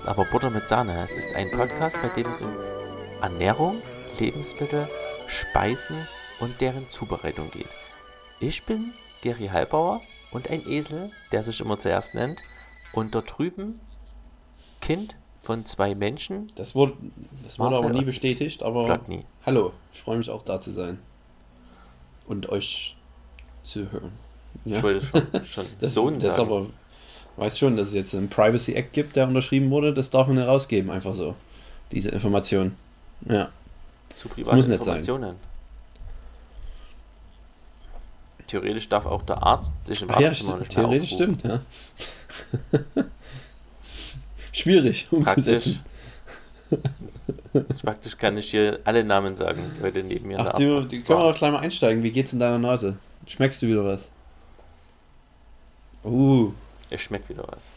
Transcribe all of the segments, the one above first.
heißt Aber Butter mit Sahne. Es ist ein Podcast, bei dem es um Ernährung, Lebensmittel, Speisen und deren Zubereitung geht. Ich bin Gary Halbauer und ein Esel, der sich immer zuerst nennt. Und dort drüben Kind von zwei Menschen. Das wurde, das wurde Marcel aber nie bestätigt, aber Platni. hallo, ich freue mich auch da zu sein und euch zu hören. Ja. Ich wollte schon, schon Das, Sohn das sagen. aber, weiß schon, dass es jetzt einen Privacy Act gibt, der unterschrieben wurde, das darf man nicht rausgeben, einfach so. Diese Information. Ja. zu privaten muss nicht sein. Informationen. Theoretisch darf auch der Arzt dich im Ach ja, stimmt, nicht mehr theoretisch aufrufen. stimmt, ja. Schwierig Praktisch. umzusetzen. Praktisch kann ich hier alle Namen sagen, die heute neben mir Ach, der die, können wir doch gleich mal einsteigen. Wie geht's in deiner Nase? Schmeckst du wieder was? Uh, Es schmeckt wieder was.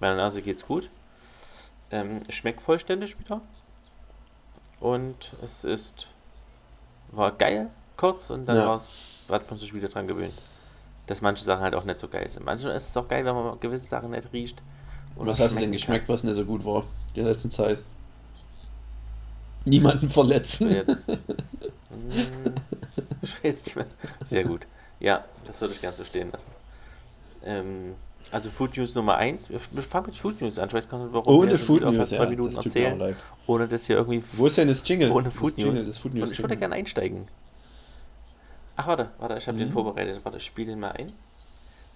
Meiner Nase geht's gut. Ähm, es schmeckt vollständig wieder. Und es ist. War geil, kurz, und dann Ja. war's, hat man sich wieder dran gewöhnt. Dass manche Sachen halt auch nicht so geil sind. Manchmal ist es auch geil, wenn man gewisse Sachen nicht riecht. und was hast du denn geschmeckt, was nicht so gut war in der letzten Zeit? Niemanden verletzen. kann. Jetzt. Hm, ich will jetzt nicht mehr. Sehr gut. Ja, das würde ich gerne so stehen lassen. Ähm, also Food News Nummer 1. Wir, fangen mit Food News an. Ich weiß gar nicht, warum Ohne wir Food News, fast ja. zwei Minuten Das erzählen, leid. ohne dass hier irgendwie Wo ist denn das Jingle? ohne Food Jingle, News. Das Food News Und ich würde Jingle. gerne einsteigen. Ach, warte, warte, ich habe den Mhm. vorbereitet. Warte, ich spiele den mal ein.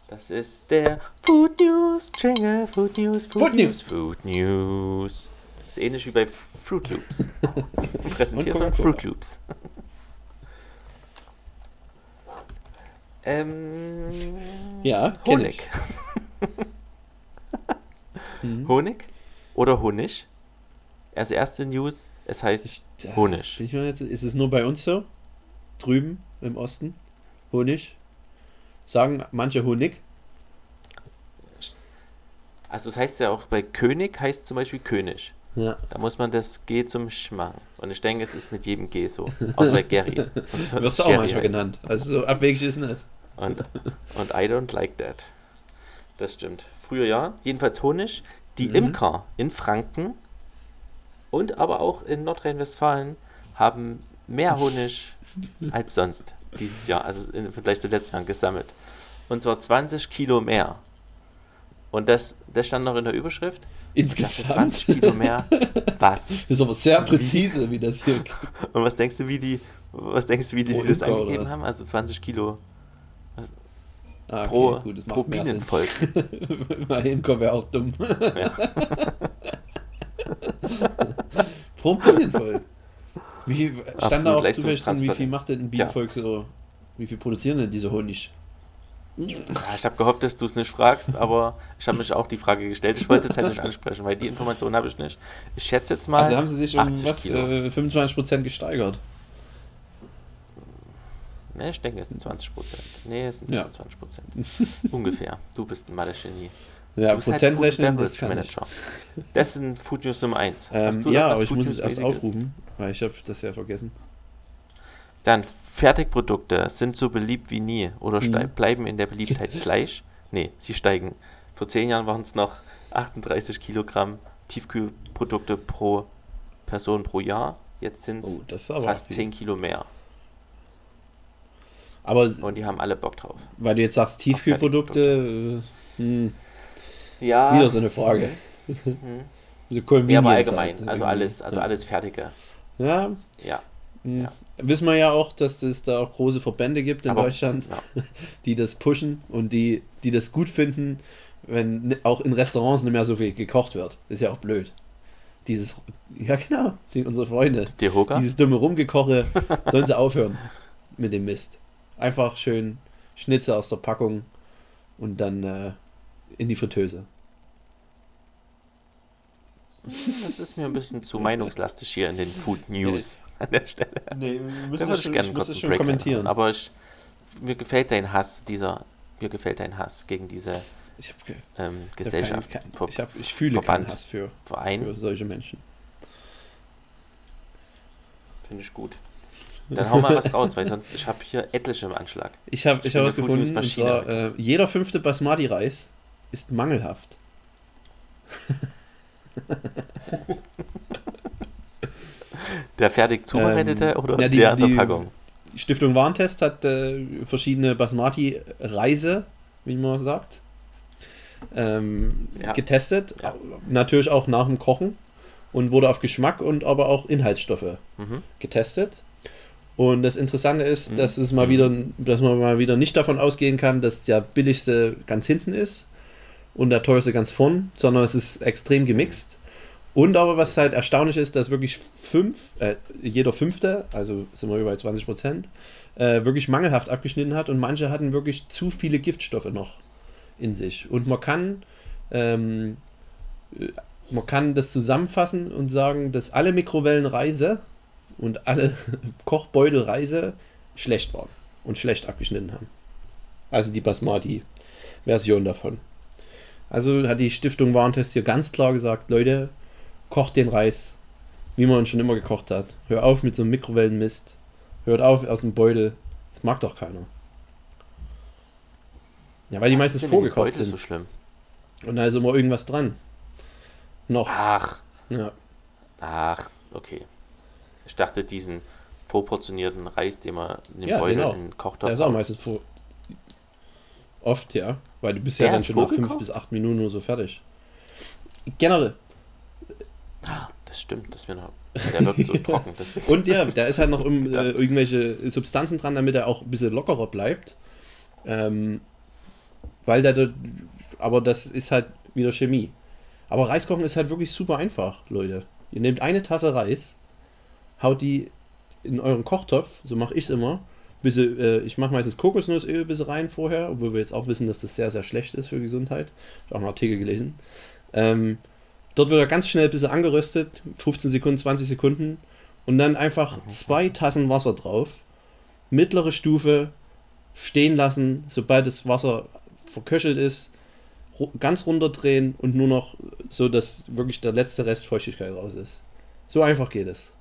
Das ist der Food News Jingle. Food News, Food, Food News, Food News. Das ist ähnlich wie bei Fruit Loops. Präsentiert von. Fruit Loops. ähm, Ja, Honig. Mhm. Honig oder Honig? Also erste News, es heißt Ich, Honig. ich jetzt, ist es nur bei uns so? Drüben im Osten? Honig? Sagen manche Honig? Also es heißt ja auch bei König heißt zum Beispiel König. Ja. Da muss man das G zum Sch machen. Und ich denke, es ist mit jedem G so. Außer bei Gary. Wirst das du auch manchmal heißt. genannt. Also so abwegig ist es nicht. Und, und I don't like that. Das stimmt. Früher ja. Jedenfalls Honig. Die Mhm. Imker in Franken und aber auch in Nordrhein-Westfalen haben mehr Honig als sonst dieses Jahr. Also im Vergleich zu letzten Jahren gesammelt. Und zwar 20 Kilo mehr. Und das, das stand noch in der Überschrift. Insgesamt. 20 Kilo mehr. Was? Das ist aber sehr präzise, wie das hier. Und was denkst du, wie die, was denkst du, wie die, Pro das Imker, angegeben oder? haben? Also 20 Kilo Ah, okay, pro, gut, das pro. Bienenvolk. Mein Imker wäre auch dumm. Ja. pro Bienenvolk. Wie viel, stand da auch zufällig drin, wie viel macht denn ein Bienenvolk so, wie viel produzieren denn diese Honig? Ja, ich habe gehofft, dass du es nicht fragst, aber ich habe mich auch die Frage gestellt. Ich wollte es halt nicht ansprechen, weil die Information habe ich nicht. Ich schätze jetzt mal. Also haben sie sich um 80 was, äh, 25% gesteigert. Ne, ich denke, es sind 20 Prozent. Nee, es sind Ja. 25 Prozent. Ungefähr. Du bist ein Mathe-Genie. Ja, bist halt das kann ich. Manager. Das sind Food News Nummer 1. Ähm, ja, aber ich muss es erst aufrufen, weil ich habe das ja vergessen. Dann Fertigprodukte sind so beliebt wie nie oder Mhm. bleiben in der Beliebtheit gleich. Nee, sie steigen. Vor zehn Jahren waren es noch 38 Kilogramm Tiefkühlprodukte pro Person pro Jahr. Jetzt sind es Oh, ist fast viel. 10 Kilo mehr. Aber Und die haben alle Bock drauf. weil du jetzt sagst Tiefkühlprodukte, äh, hm, Ja. wieder so eine Frage. Mhm. So Ja, aber halt, allgemein. Also irgendwie. alles, also ja. alles Fertige. Ja, Ja. hm. Ja. wissen wir ja auch, dass es da auch große Verbände gibt in Aber- Deutschland, Ja. die das pushen und die, die das gut finden, wenn auch in Restaurants nicht mehr so viel gekocht wird. Ist ja auch blöd. Dieses, ja genau, die, unsere Freunde, Die dieses dumme Rumgekoche, sollen sie aufhören mit dem Mist. Einfach schön Schnitze aus der Packung und dann äh, in die Fritteuse. Das ist mir ein bisschen zu meinungslastig hier in den Food News an der Stelle. Nee, wir Da würde ich gerne kurz einen Break kommentieren. reinhauen. Aber ich, mir gefällt dein Hass, dieser, mir gefällt dein Hass gegen diese ich habe ähm, Gesellschaft, hab kein, Ver- ich, hab, ich fühle Verband. keinen Hass für, Verein, für solche Menschen. finde ich gut. Dann hau mal was raus, weil sonst, ich habe hier etliche im Anschlag. Ich habe Ich hab was gefunden, und zwar äh, jeder fünfte Basmati-Reis ist mangelhaft. Der fertig zubereitete Ähm, oder ja, die- der die- Packung? Die Stiftung Warentest hat äh, verschiedene Basmati-Reise, wie man sagt, ähm, Ja. getestet. Ja. Natürlich auch nach dem Kochen und wurde auf Geschmack und aber auch Inhaltsstoffe Mhm. getestet. Und das Interessante ist, Mhm. dass es mal Mhm. wieder, dass man mal wieder nicht davon ausgehen kann, dass der billigste ganz hinten ist und der teuerste ganz vorn, sondern es ist extrem gemixt. Und aber was halt erstaunlich ist, dass wirklich fünf, äh, jeder fünfte, also sind wir über 20 Prozent, äh, wirklich mangelhaft abgeschnitten hat und manche hatten wirklich zu viele Giftstoffe noch in sich. Und man kann, ähm, äh, man kann das zusammenfassen und sagen, dass alle Mikrowellenreise und alle Kochbeutelreise schlecht waren und schlecht abgeschnitten haben. Also die Basmati-Version davon. Also hat die Stiftung Warentest hier ganz klar gesagt, Leute, kocht den Reis, wie man ihn schon immer gekocht hat. Hör auf mit so einem Mikrowellenmist. Hört auf aus dem Beutel. Das mag doch keiner. Ja, weil die Was meistens ist vorgekocht sind. so schlimm? Und da ist immer irgendwas dran. Noch. Ach, Ja. ach, okay. Ich dachte, diesen vorportionierten Reis, den man in den Ja, Beutel genau. in den Der Kochtopf ist auch meistens vor. Oft, ja. Weil du bist Der ja dann schon nach fünf bis acht Minuten oder so fertig. Generell. Das stimmt, das mir noch. Der wirkt so trocken. Und ja, da ist halt noch um, äh, irgendwelche Substanzen dran, damit er auch ein bisschen lockerer bleibt. Ähm, weil der, dort- aber das ist halt wieder Chemie. Aber Reiskochen ist halt wirklich super einfach, Leute. Ihr nehmt eine Tasse Reis, haut die in euren Kochtopf, so mache ich es immer. Bisschen, äh, ich mache meistens Kokosnussöl ein bisschen rein vorher, obwohl wir jetzt auch wissen, dass das sehr, sehr schlecht ist für Gesundheit. Ich habe auch einen Artikel gelesen. Ähm, dort wird er ganz schnell ein bisschen angeröstet, 15 Sekunden, 20 Sekunden. Und dann einfach zwei Tassen Wasser drauf, mittlere Stufe, stehen lassen, sobald das Wasser verköchelt ist, ganz runterdrehen und nur noch so, dass wirklich der letzte Rest Feuchtigkeit raus ist. So einfach geht es.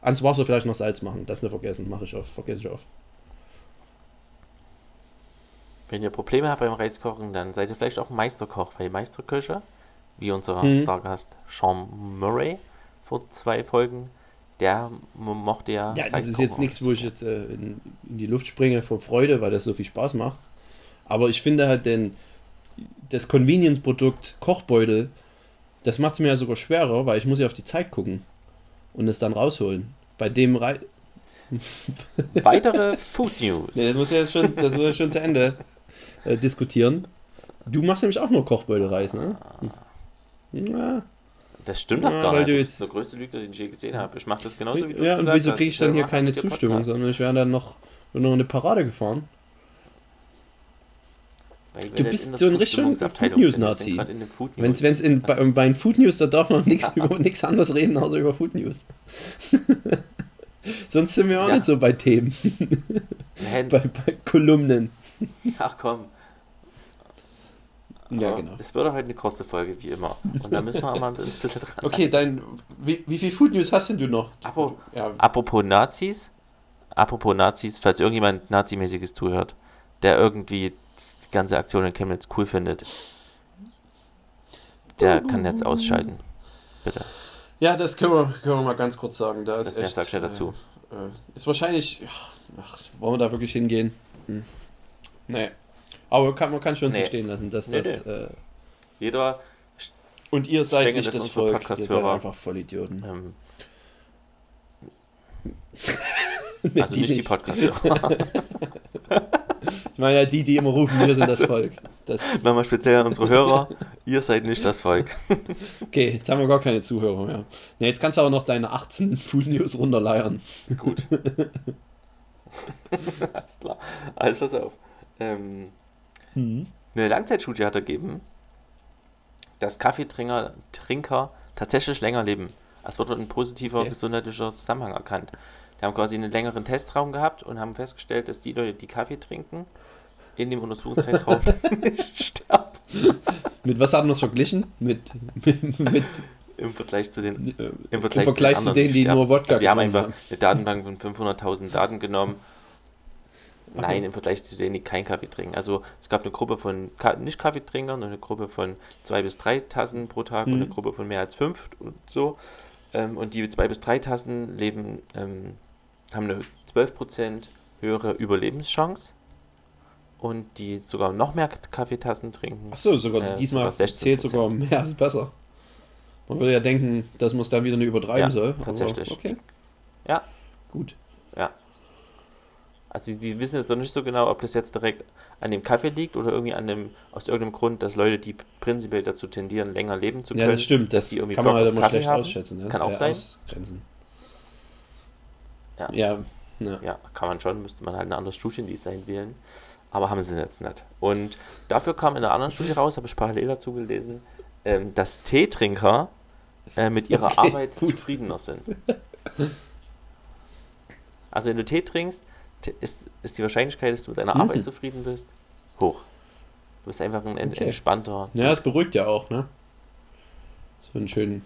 Ans Wasser vielleicht noch Salz machen, das nicht vergessen, mache ich oft, vergesse ich oft. Wenn ihr Probleme habt beim Reiskochen, dann seid ihr vielleicht auch Meisterkoch, weil Meisterköche, wie unser Mhm. Stargast Sean Murray vor zwei Folgen, der mochte ja. Ja, das ist jetzt nichts, wo ich jetzt äh, in, in die Luft springe vor Freude, weil das so viel Spaß macht. Aber ich finde halt den, das Convenience-Produkt Kochbeutel, das macht es mir ja sogar schwerer, weil ich muss ja auf die Zeit gucken und es dann rausholen. Bei dem Rei Weitere Food News. Nee, das muss ja jetzt schon, das muss ja schon zu Ende äh, diskutieren. Du machst nämlich auch nur Kochbeutelreis, ne? Ja, Das stimmt doch Ja, gar nicht. jetzt- bist der größte Lügner, den ich je gesehen habe. Ich mache das genauso wie du ja und wieso kriege ich dann hier keine Zustimmung, sondern ich werde dann noch, noch eine Parade gefahren. Du bist in so ein richtiger Food News Nazi. in Wenn es in, Das bei, bei den Food News, da darf man nichts über nichts anderes reden, außer über Food News. Sonst sind wir auch Ja. nicht so bei Themen, bei, bei Kolumnen. Ach komm. Ja, Aber genau. Es wird heute eine kurze Folge, wie immer. Und da müssen wir auch mal ein bisschen dran. Okay, dein, wie, wie viel Food News hast denn du noch? Apro- Ja, Apropos Nazis, apropos Nazis, falls irgendjemand Nazimäßiges zuhört, der irgendwie die ganze Aktion in Chemnitz cool findet, der kann jetzt ausschalten. Bitte. ja das können wir, können wir mal ganz kurz sagen. Da ist Das echt, sag schnell dazu. Äh, äh, ist wahrscheinlich. Ach, wollen wir da wirklich hingehen? Hm. Nee. Aber kann, man kann schon so Nee. stehen lassen, dass Nee, das. Äh, Jeder, und ihr seid denke, nicht das unsere Volk, ihr seid Podcast-Hörer- einfach Vollidioten. ähm, Nee, also nicht die Podcast. Ich meine ja die, die immer rufen, wir sind das Volk. Das, Nochmal speziell an unsere Hörer, ihr seid nicht das Volk. okay, jetzt haben wir gar keine Zuhörer mehr. Nee, jetzt kannst du auch noch deine 18 Food News runterleiern. Gut. Alles klar. Alles pass auf. Ähm, Mhm. eine Langzeitstudie hat ergeben, dass Kaffeetrinker Trinker tatsächlich länger leben. Es wird ein positiver Okay. gesundheitlicher Zusammenhang erkannt. Die haben quasi einen längeren Testraum gehabt und haben festgestellt, dass die Leute, die Kaffee trinken, in dem Untersuchungszeitraum nicht sterben. Mit was haben wir es verglichen? Mit, mit, mit Im Vergleich zu den äh, Im Vergleich, Im Vergleich zu anderen denen, die sterben. nur Wodka also Wir haben einfach eine Datenbank von 500.000 Daten genommen Nein, im Vergleich zu denen, die keinen Kaffee trinken. Also es gab eine Gruppe von Ka nicht Kaffeetrinkern und eine Gruppe von zwei bis drei Tassen pro Tag und eine Mhm. Gruppe von mehr als fünf und so. Ähm, und die zwei bis drei Tassen leben, ähm, haben eine 12% höhere Überlebenschance. Und die sogar noch mehr Kaffeetassen trinken. Achso, sogar Äh, diesmal sogar 16%. zählt sogar mehr als besser. Man würde ja denken, dass man es dann wieder nicht übertreiben Ja, soll. tatsächlich. Okay, Ja, gut. ja. Also die, die wissen jetzt noch nicht so genau, ob das jetzt direkt an dem Kaffee liegt oder irgendwie an dem, aus irgendeinem Grund, dass Leute, die prinzipiell dazu tendieren, länger leben zu können. Ja, das stimmt. Das die irgendwie kann man Bock halt auf immer schlecht haben. ausschätzen. Ne? Kann auch äh, sein. Ausgrenzen. Ja. Ja, ja. Ja, kann man schon, müsste man halt ein anderes Studiendesign wählen. Aber haben sie jetzt nicht. Und dafür kam in einer anderen Studie raus, habe ich parallel dazu gelesen, ähm, dass Teetrinker äh, mit ihrer Okay, Arbeit gut. zufriedener sind. Also wenn du Tee trinkst, ist, ist die Wahrscheinlichkeit, dass du mit deiner Mhm. Arbeit zufrieden bist, hoch. Du bist einfach ein Okay. entspannter. Ja, das beruhigt ja auch, ne? So einen schönen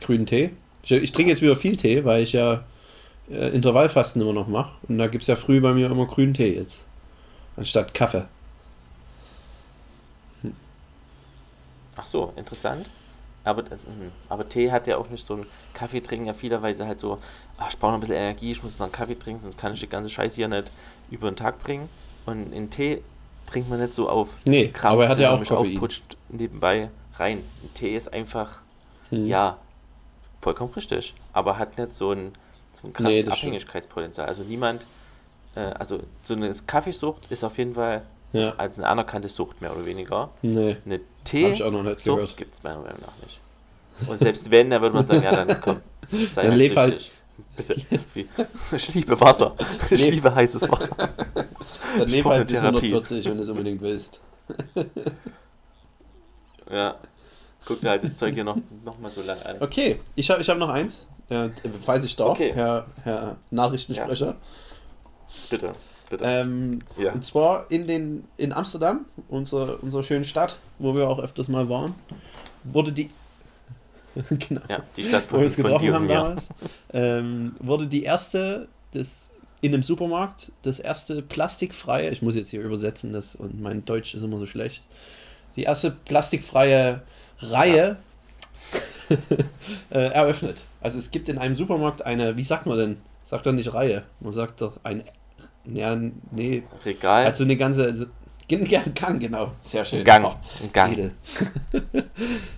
grünen Tee. Ich, ich trinke jetzt wieder viel Tee, weil ich ja äh, Intervallfasten immer noch mache. Und da gibt es ja früh bei mir immer grünen Tee jetzt. Anstatt Kaffee. Ach so, interessant. Aber, äh, mhm. aber Tee hat ja auch nicht so ein Kaffee trinken ja vielerweise halt so, ach, ich brauche noch ein bisschen Energie, ich muss noch einen Kaffee trinken, sonst kann ich die ganze Scheiße hier nicht über den Tag bringen. Und in Tee trinkt man nicht so auf Nee, Krampf, aber er hat ja auch Koffein. aufputscht nebenbei rein. Ein Tee ist einfach, Hm. ja, vollkommen richtig, aber hat nicht so ein, so ein krasses Nee. Abhängigkeitspotenzial. Also niemand, äh, also so eine Kaffeesucht ist auf jeden Fall Ja. als eine anerkannte Sucht mehr oder weniger. Nee, Eine Tee-Sucht gibt es meiner Meinung nach nicht. Und selbst wenn, dann würde man sagen, ja, dann komm, sei Dann halt leb halt-. Bitte. Ich liebe Wasser. Ich liebe heißes Wasser. dann leb halt bis Therapie. 140, wenn du es unbedingt willst. Ja. Guck dir halt das Zeug hier noch, noch mal so lang an. Okay, ich habe ich hab noch eins. Äh, falls ich darf, Okay. Herr, Herr Nachrichtensprecher. Bitte, bitte. Ähm, ja. Und zwar in, den, in Amsterdam, unserer, unserer schönen Stadt, wo wir auch öfters mal waren, wurde die. genau. ja, die Stadt Wo wir uns getroffen haben damals, ähm, wurde die erste des, in einem Supermarkt, das erste plastikfreie, ich muss jetzt hier übersetzen, das, und mein Deutsch ist immer so schlecht, die erste plastikfreie Reihe äh, eröffnet. Also es gibt in einem Supermarkt eine, wie sagt man denn? Sagt doch nicht Reihe, man sagt doch ein, ja, nee, Regal, also eine ganze, also, Gang, genau, sehr schön. Gang, Oh, Gang.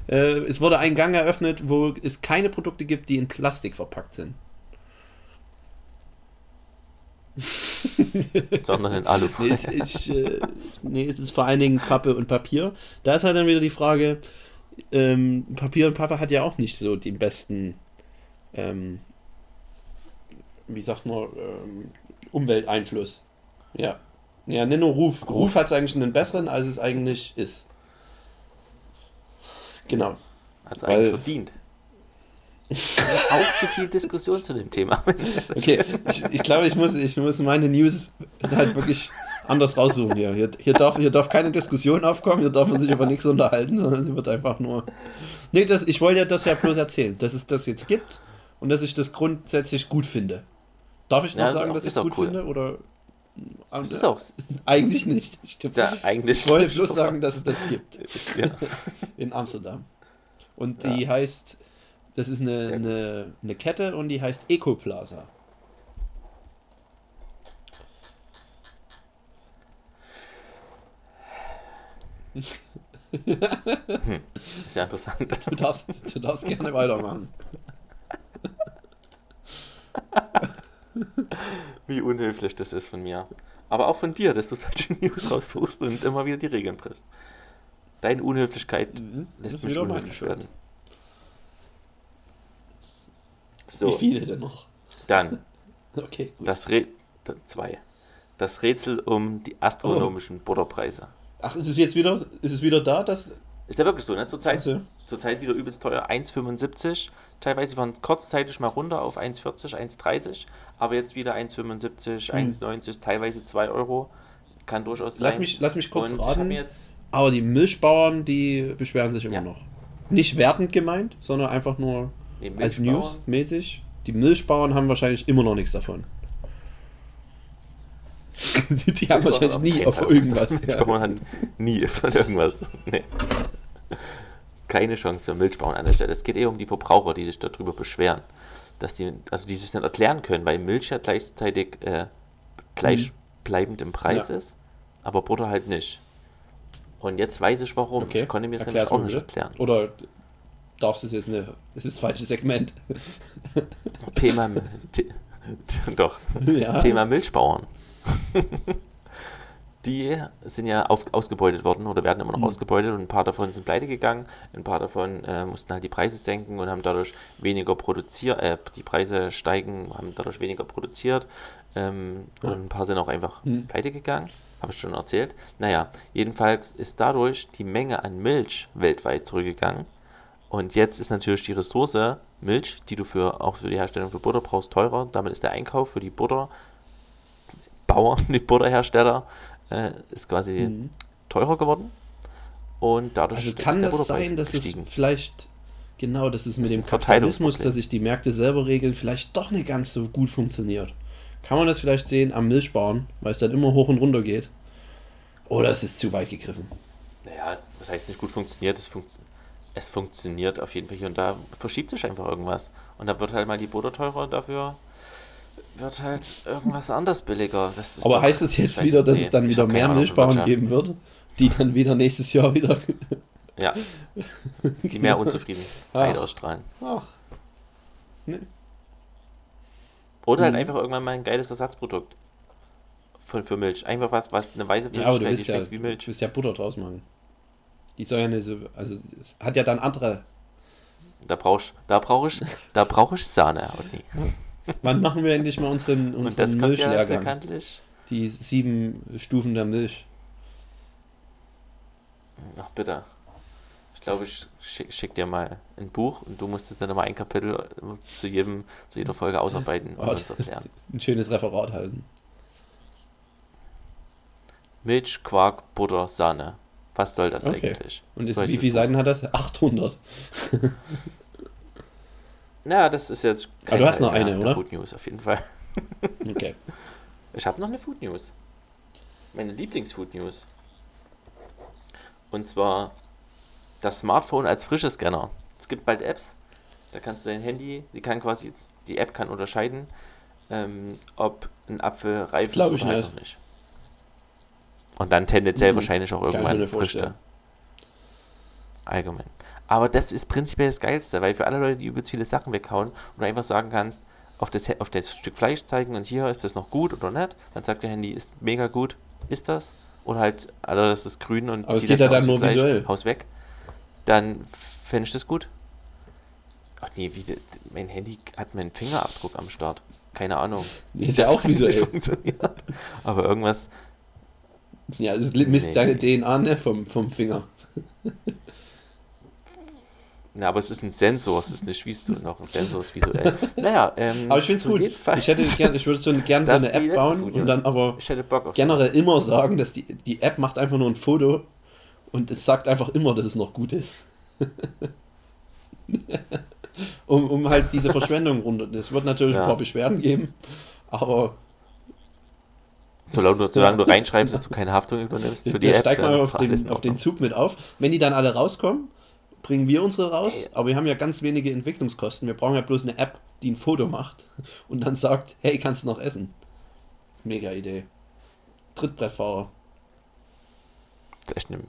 äh, es wurde ein Gang eröffnet, wo es keine Produkte gibt, die in Plastik verpackt sind. sondern in Alufolie. Nee, es, ich, äh, nee, es ist vor allen Dingen Pappe und Papier. Da ist halt dann wieder die Frage, ähm, Papier und Pappe hat ja auch nicht so den besten, ähm, wie sagt man, ähm, Umwelteinfluss. Ja. Ja, nicht nur Ruf. Ruf hat es eigentlich einen besseren, als es eigentlich ist. Genau. Hat es eigentlich verdient. auch zu viel Diskussion zu dem Thema. Okay, ich, ich glaube, ich muss, ich muss meine News halt wirklich anders raussuchen hier. Hier, hier, darf, hier darf keine Diskussion aufkommen, hier darf man sich über nichts unterhalten, sondern es wird einfach nur. Nee, das, ich wollte ja das ja bloß erzählen, dass es das jetzt gibt und dass ich das grundsätzlich gut finde. Darf ich noch Ja, sagen, auch- dass ich es gut cool. finde? Oder. Das ist auch Eigentlich nicht. Stimmt. ja, eigentlich. Ich wollte bloß sagen, dass es das gibt Ja. in Amsterdam. Und die heißt, das ist eine, eine, eine Kette und die heißt Ecoplaza. Ist ja interessant. Du darfst, du darfst gerne weitermachen. Wie unhöflich das ist von mir. Aber auch von dir, dass du solche News raussuchst und immer wieder die Regeln brichst. Deine Unhöflichkeit Mhm. Lässt mich unhöflich werden. So, Wie viele denn noch? dann Okay, gut. das Re zwei. Das Rätsel um die astronomischen Butterpreise. Ach, ist es jetzt wieder, ist es wieder da? Das, Ist ja wirklich so, ne? Zurzeit, Also, zurzeit wieder übelst teuer, 1,75. Teilweise waren kurzzeitig mal runter auf 1,40, 1,30, aber jetzt wieder 1,75, Hm. 1,90, teilweise 2 Euro. Kann durchaus sein. lass, mich, lass mich kurz Und raten. jetzt Aber die Milchbauern, die beschweren sich immer Ja. noch. Nicht wertend gemeint, sondern einfach nur den als Milchbauern- News mäßig. Die Milchbauern haben wahrscheinlich immer noch nichts davon. Die haben wahrscheinlich nie auf irgendwas. Milchbauern haben nie von irgendwas. Nee. Keine Chance für Milchbauern an der Stelle. Es geht eher um die Verbraucher, die sich darüber beschweren. Dass die, also die sich nicht erklären können, weil Milch ja gleichzeitig äh, gleichbleibend im Preis Ja. ist, aber Butter halt nicht. Und jetzt weiß ich warum. Okay. Ich konnte mir es nämlich auch nicht erklären. Oder darfst du es jetzt nicht? Das ist das falsche Segment. Thema, The doch, ja. Thema Milchbauern. Die sind ja auf, ausgebeutet worden oder werden immer noch Mhm. ausgebeutet und ein paar davon sind pleite gegangen, ein paar davon äh, mussten halt die Preise senken und haben dadurch weniger produziert, äh, die Preise steigen, haben dadurch weniger produziert ähm, Ja. und ein paar sind auch einfach Mhm. pleite gegangen, habe ich schon erzählt. Naja, jedenfalls ist dadurch die Menge an Milch weltweit zurückgegangen und jetzt ist natürlich die Ressource Milch, die du für auch für die Herstellung für Butter brauchst, teurer. Damit ist der Einkauf für die Butterbauern, die Butterhersteller, äh, ist quasi Mhm. teurer geworden. Und dadurch Also ist kann der das sein, dass gestiegen. es vielleicht genau, dass es mit Ist dem Kapitalismus, dass sich die Märkte selber regeln, vielleicht doch nicht ganz so gut funktioniert. Kann man das vielleicht sehen am Milchbauern, weil es dann immer hoch und runter geht? Oder es ist zu weit gegriffen? Naja, was heißt nicht gut funktioniert? Es, funkt, es funktioniert auf jeden Fall hier und da, verschiebt sich einfach irgendwas. Und dann wird halt mal die Butter teurer dafür wird halt irgendwas anders billiger. Aber heißt es jetzt wieder, dass nee, es dann wieder mehr von Milchbauern geben wird, die dann wieder nächstes Jahr wieder. Ja, die mehr Unzufriedenheit ausstrahlen. Ach. Nee. Oder halt Mhm. einfach irgendwann mal ein geiles Ersatzprodukt für, für Milch. Einfach was, was eine weiße Ja, aber du willst ja, wie du Milch. willst ja Butter draus machen. Die soll ja nicht so, also es hat ja dann andere. Da brauchst da brauch ich, da brauch ich Sahne, Otni. Wann machen wir endlich mal unseren, Und unseren ja Milchlehrgang? bekanntlich. Die sieben Stufen der Milch. Ach bitte. Ich glaube, ich schick, schick dir mal ein Buch und du musst es dann immer ein Kapitel zu jedem, zu jeder Folge ausarbeiten und Oh, uns erklären. Ein schönes Referat halten. Milch, Quark, Butter, Sahne. Was soll das Okay. eigentlich? Und ist, wie viele. Seiten hat das? 800. Na, das ist jetzt Aber du hast noch eine, der oder? Food News auf jeden Fall. Okay. Ich habe noch eine Food News. Meine Lieblings-Food News. Und zwar das Smartphone als Frischescanner. Es gibt bald Apps, da kannst du dein Handy, die kann quasi, die App kann unterscheiden, ähm, ob ein Apfel reif ist oder halt nicht. Und dann tendenziell Mhm. wahrscheinlich auch irgendwann frischte. vorstellen. Allgemein. Aber das ist prinzipiell das Geilste, weil für alle Leute, die übelst viele Sachen weghauen und du einfach sagen kannst, auf das, auf das Stück Fleisch zeigen und hier ist das noch gut oder nicht, dann sagt der Handy, ist mega gut, ist das? Oder halt, also das ist grün und Aber es geht ja dann nur Fleisch, visuell. Haus weg. Dann fände ich das gut. Ach nee, wie, mein Handy hat meinen Fingerabdruck am Start. Keine Ahnung. Nee, ist ja auch visuell. funktioniert. Aber irgendwas, Ja, es misst Nee. deine DNA ne, vom, vom Finger. Na, aber es ist ein Sensor, es ist nicht visuell noch, ein Sensor ist visuell. Naja, ähm, Aber ich finde es gut. Ich, hätte gern, ich würde so gern so Das eine App bauen Food und dann aber generell immer sagen, dass die, die App macht einfach nur ein Foto und es sagt einfach immer, dass es noch gut ist. um, um halt diese Verschwendung runter. Es wird natürlich Ja. ein paar Beschwerden geben, aber Solange du, solange du reinschreibst, dass du keine Haftung übernimmst für die der App, steigt dann mal auf den, auf den. Zug mit auf. Wenn die dann alle rauskommen, bringen wir unsere raus, aber wir haben ja ganz wenige Entwicklungskosten. Wir brauchen ja bloß eine App, die ein Foto macht und dann sagt, hey, kannst du noch essen? Mega Idee. Trittbrettfahrer. Das ist echt schlimm.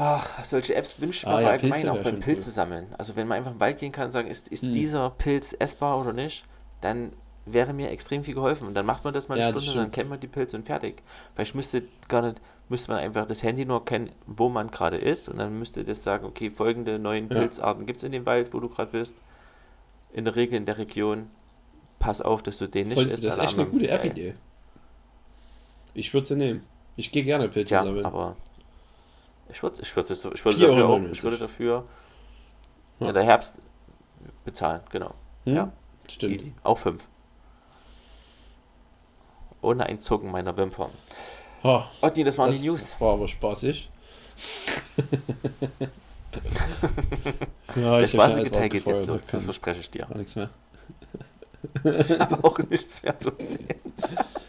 Ach, solche Apps wünscht man Ah ja, allgemein Pilze auch beim Pilze cool. sammeln. Also wenn man einfach im Wald gehen kann und sagen, ist, ist Hm. dieser Pilz essbar oder nicht, dann wäre mir extrem viel geholfen. Und dann macht man das mal eine Ja, Stunde, dann kennt man die Pilze und fertig. Vielleicht müsste gar nicht, müsste man einfach das Handy nur kennen, wo man gerade ist und dann müsste das sagen, okay, folgende neuen Ja. Pilzarten gibt es in dem Wald, wo du gerade bist. In der Regel in der Region. Pass auf, dass du den nicht Voll, isst. das ist echt eine gute. App-Idee. Ich würde sie nehmen. Ich gehe gerne Pilze Ja, sammeln. aber ich würde ich würd, ich würde 4,99 dafür auch, ich würde dafür Ja. ja. der Herbst bezahlen, genau. Hm? ja. Stimmt. Easy. Auch fünf. Ohne ein Zucken meiner Wimpern. Oh, nee, das waren das die News. war aber spaßig. ja, Das hab schon spaßige Teil geht jetzt los, das verspreche ich dir. Gar nichts mehr. Ich habe auch nichts mehr zu erzählen.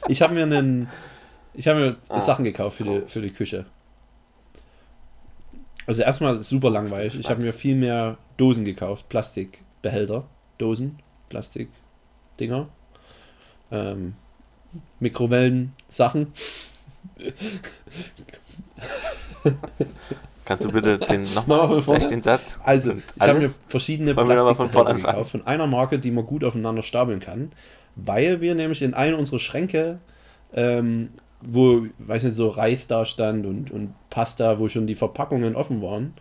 Ich habe mir einen. Ich habe mir Ah, Sachen das gekauft für die, für die Küche. Also erstmal super langweilig. Ich habe mir viel mehr Dosen gekauft. Plastikbehälter. Dosen. Plastikdinger. Ähm, Mikrowellen, Sachen. Kannst du bitte den Nochmal vielleicht den Satz? Also, ich habe mir verschiedene anfangen? gekauft von einer Marke, die man gut aufeinander stapeln kann, weil wir nämlich in einem unserer Schränke, ähm, wo, weiß nicht, so Reis da stand und, und Pasta, wo schon die Verpackungen offen waren,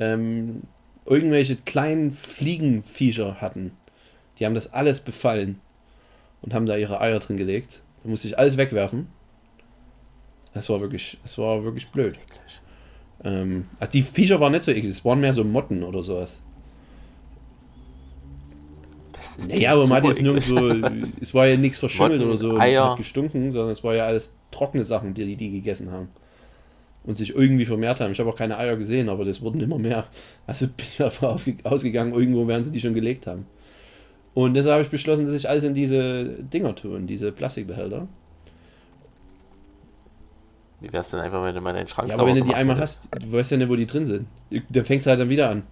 ähm, irgendwelche kleinen Fliegenviecher hatten. Die haben das alles befallen und haben da ihre Eier drin gelegt. Da musste ich alles wegwerfen. Das war wirklich, das war wirklich blöd. Eklig. Ähm, also die Viecher waren nicht so eklig, es waren mehr so Motten oder sowas. Das ist Naja, aber man hat jetzt nirgendwo, es war ja nichts verschimmelt Motten, oder so, Eier. hat gestunken, sondern es war ja alles trockene Sachen, die die gegessen haben. Und sich irgendwie vermehrt haben. Ich habe auch keine Eier gesehen, aber das wurden immer mehr. Also bin ich davon ausgegangen, irgendwo werden sie die schon gelegt haben. Und deshalb habe ich beschlossen, dass ich alles in diese Dinger tue, in diese Plastikbehälter. Wie wär's denn einfach, wenn du mal deinen Schrank Ja, aber wenn du die einmal hast, du weißt ja nicht, wo die drin sind. Dann fängst du halt dann wieder an.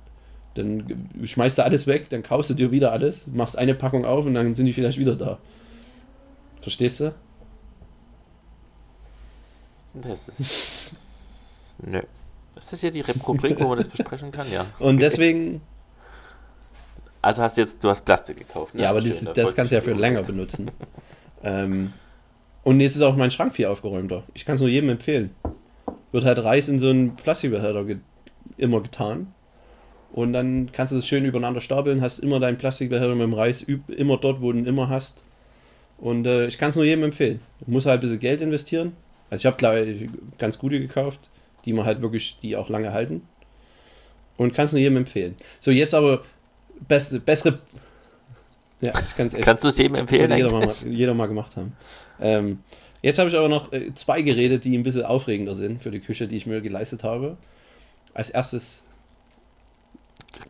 Dann schmeißt du alles weg, dann kaufst du dir wieder alles, machst eine Packung auf und dann sind die vielleicht wieder da. Verstehst du? Das ist. Nö. Ist das hier die Rubrik, wo man das besprechen kann? Ja. Und deswegen, Also hast du jetzt, du hast Plastik gekauft. ne? ja, aber das, das freut kannst du ja für länger benutzen. ähm, und jetzt ist auch mein Schrank viel aufgeräumter. Ich kann es nur jedem empfehlen. Wird halt Reis in so einen Plastikbehälter ge immer getan. Und dann kannst du es schön übereinander stapeln, hast immer deinen Plastikbehälter mit dem Reis immer dort, wo du ihn immer hast. Und äh, ich kann es nur jedem empfehlen. Du musst halt ein bisschen Geld investieren. Also ich habe glaube ich ganz gute gekauft, die man halt wirklich, die auch lange halten. Und kannst nur jedem empfehlen. So, jetzt aber beste, bessere. Ja, ich kann es echt. Kannst du es jedem empfehlen? jeder mal, jeder mal gemacht haben. Ähm, jetzt habe ich aber noch äh, zwei Geräte, die ein bisschen aufregender sind für die Küche, die ich mir geleistet habe. Als erstes,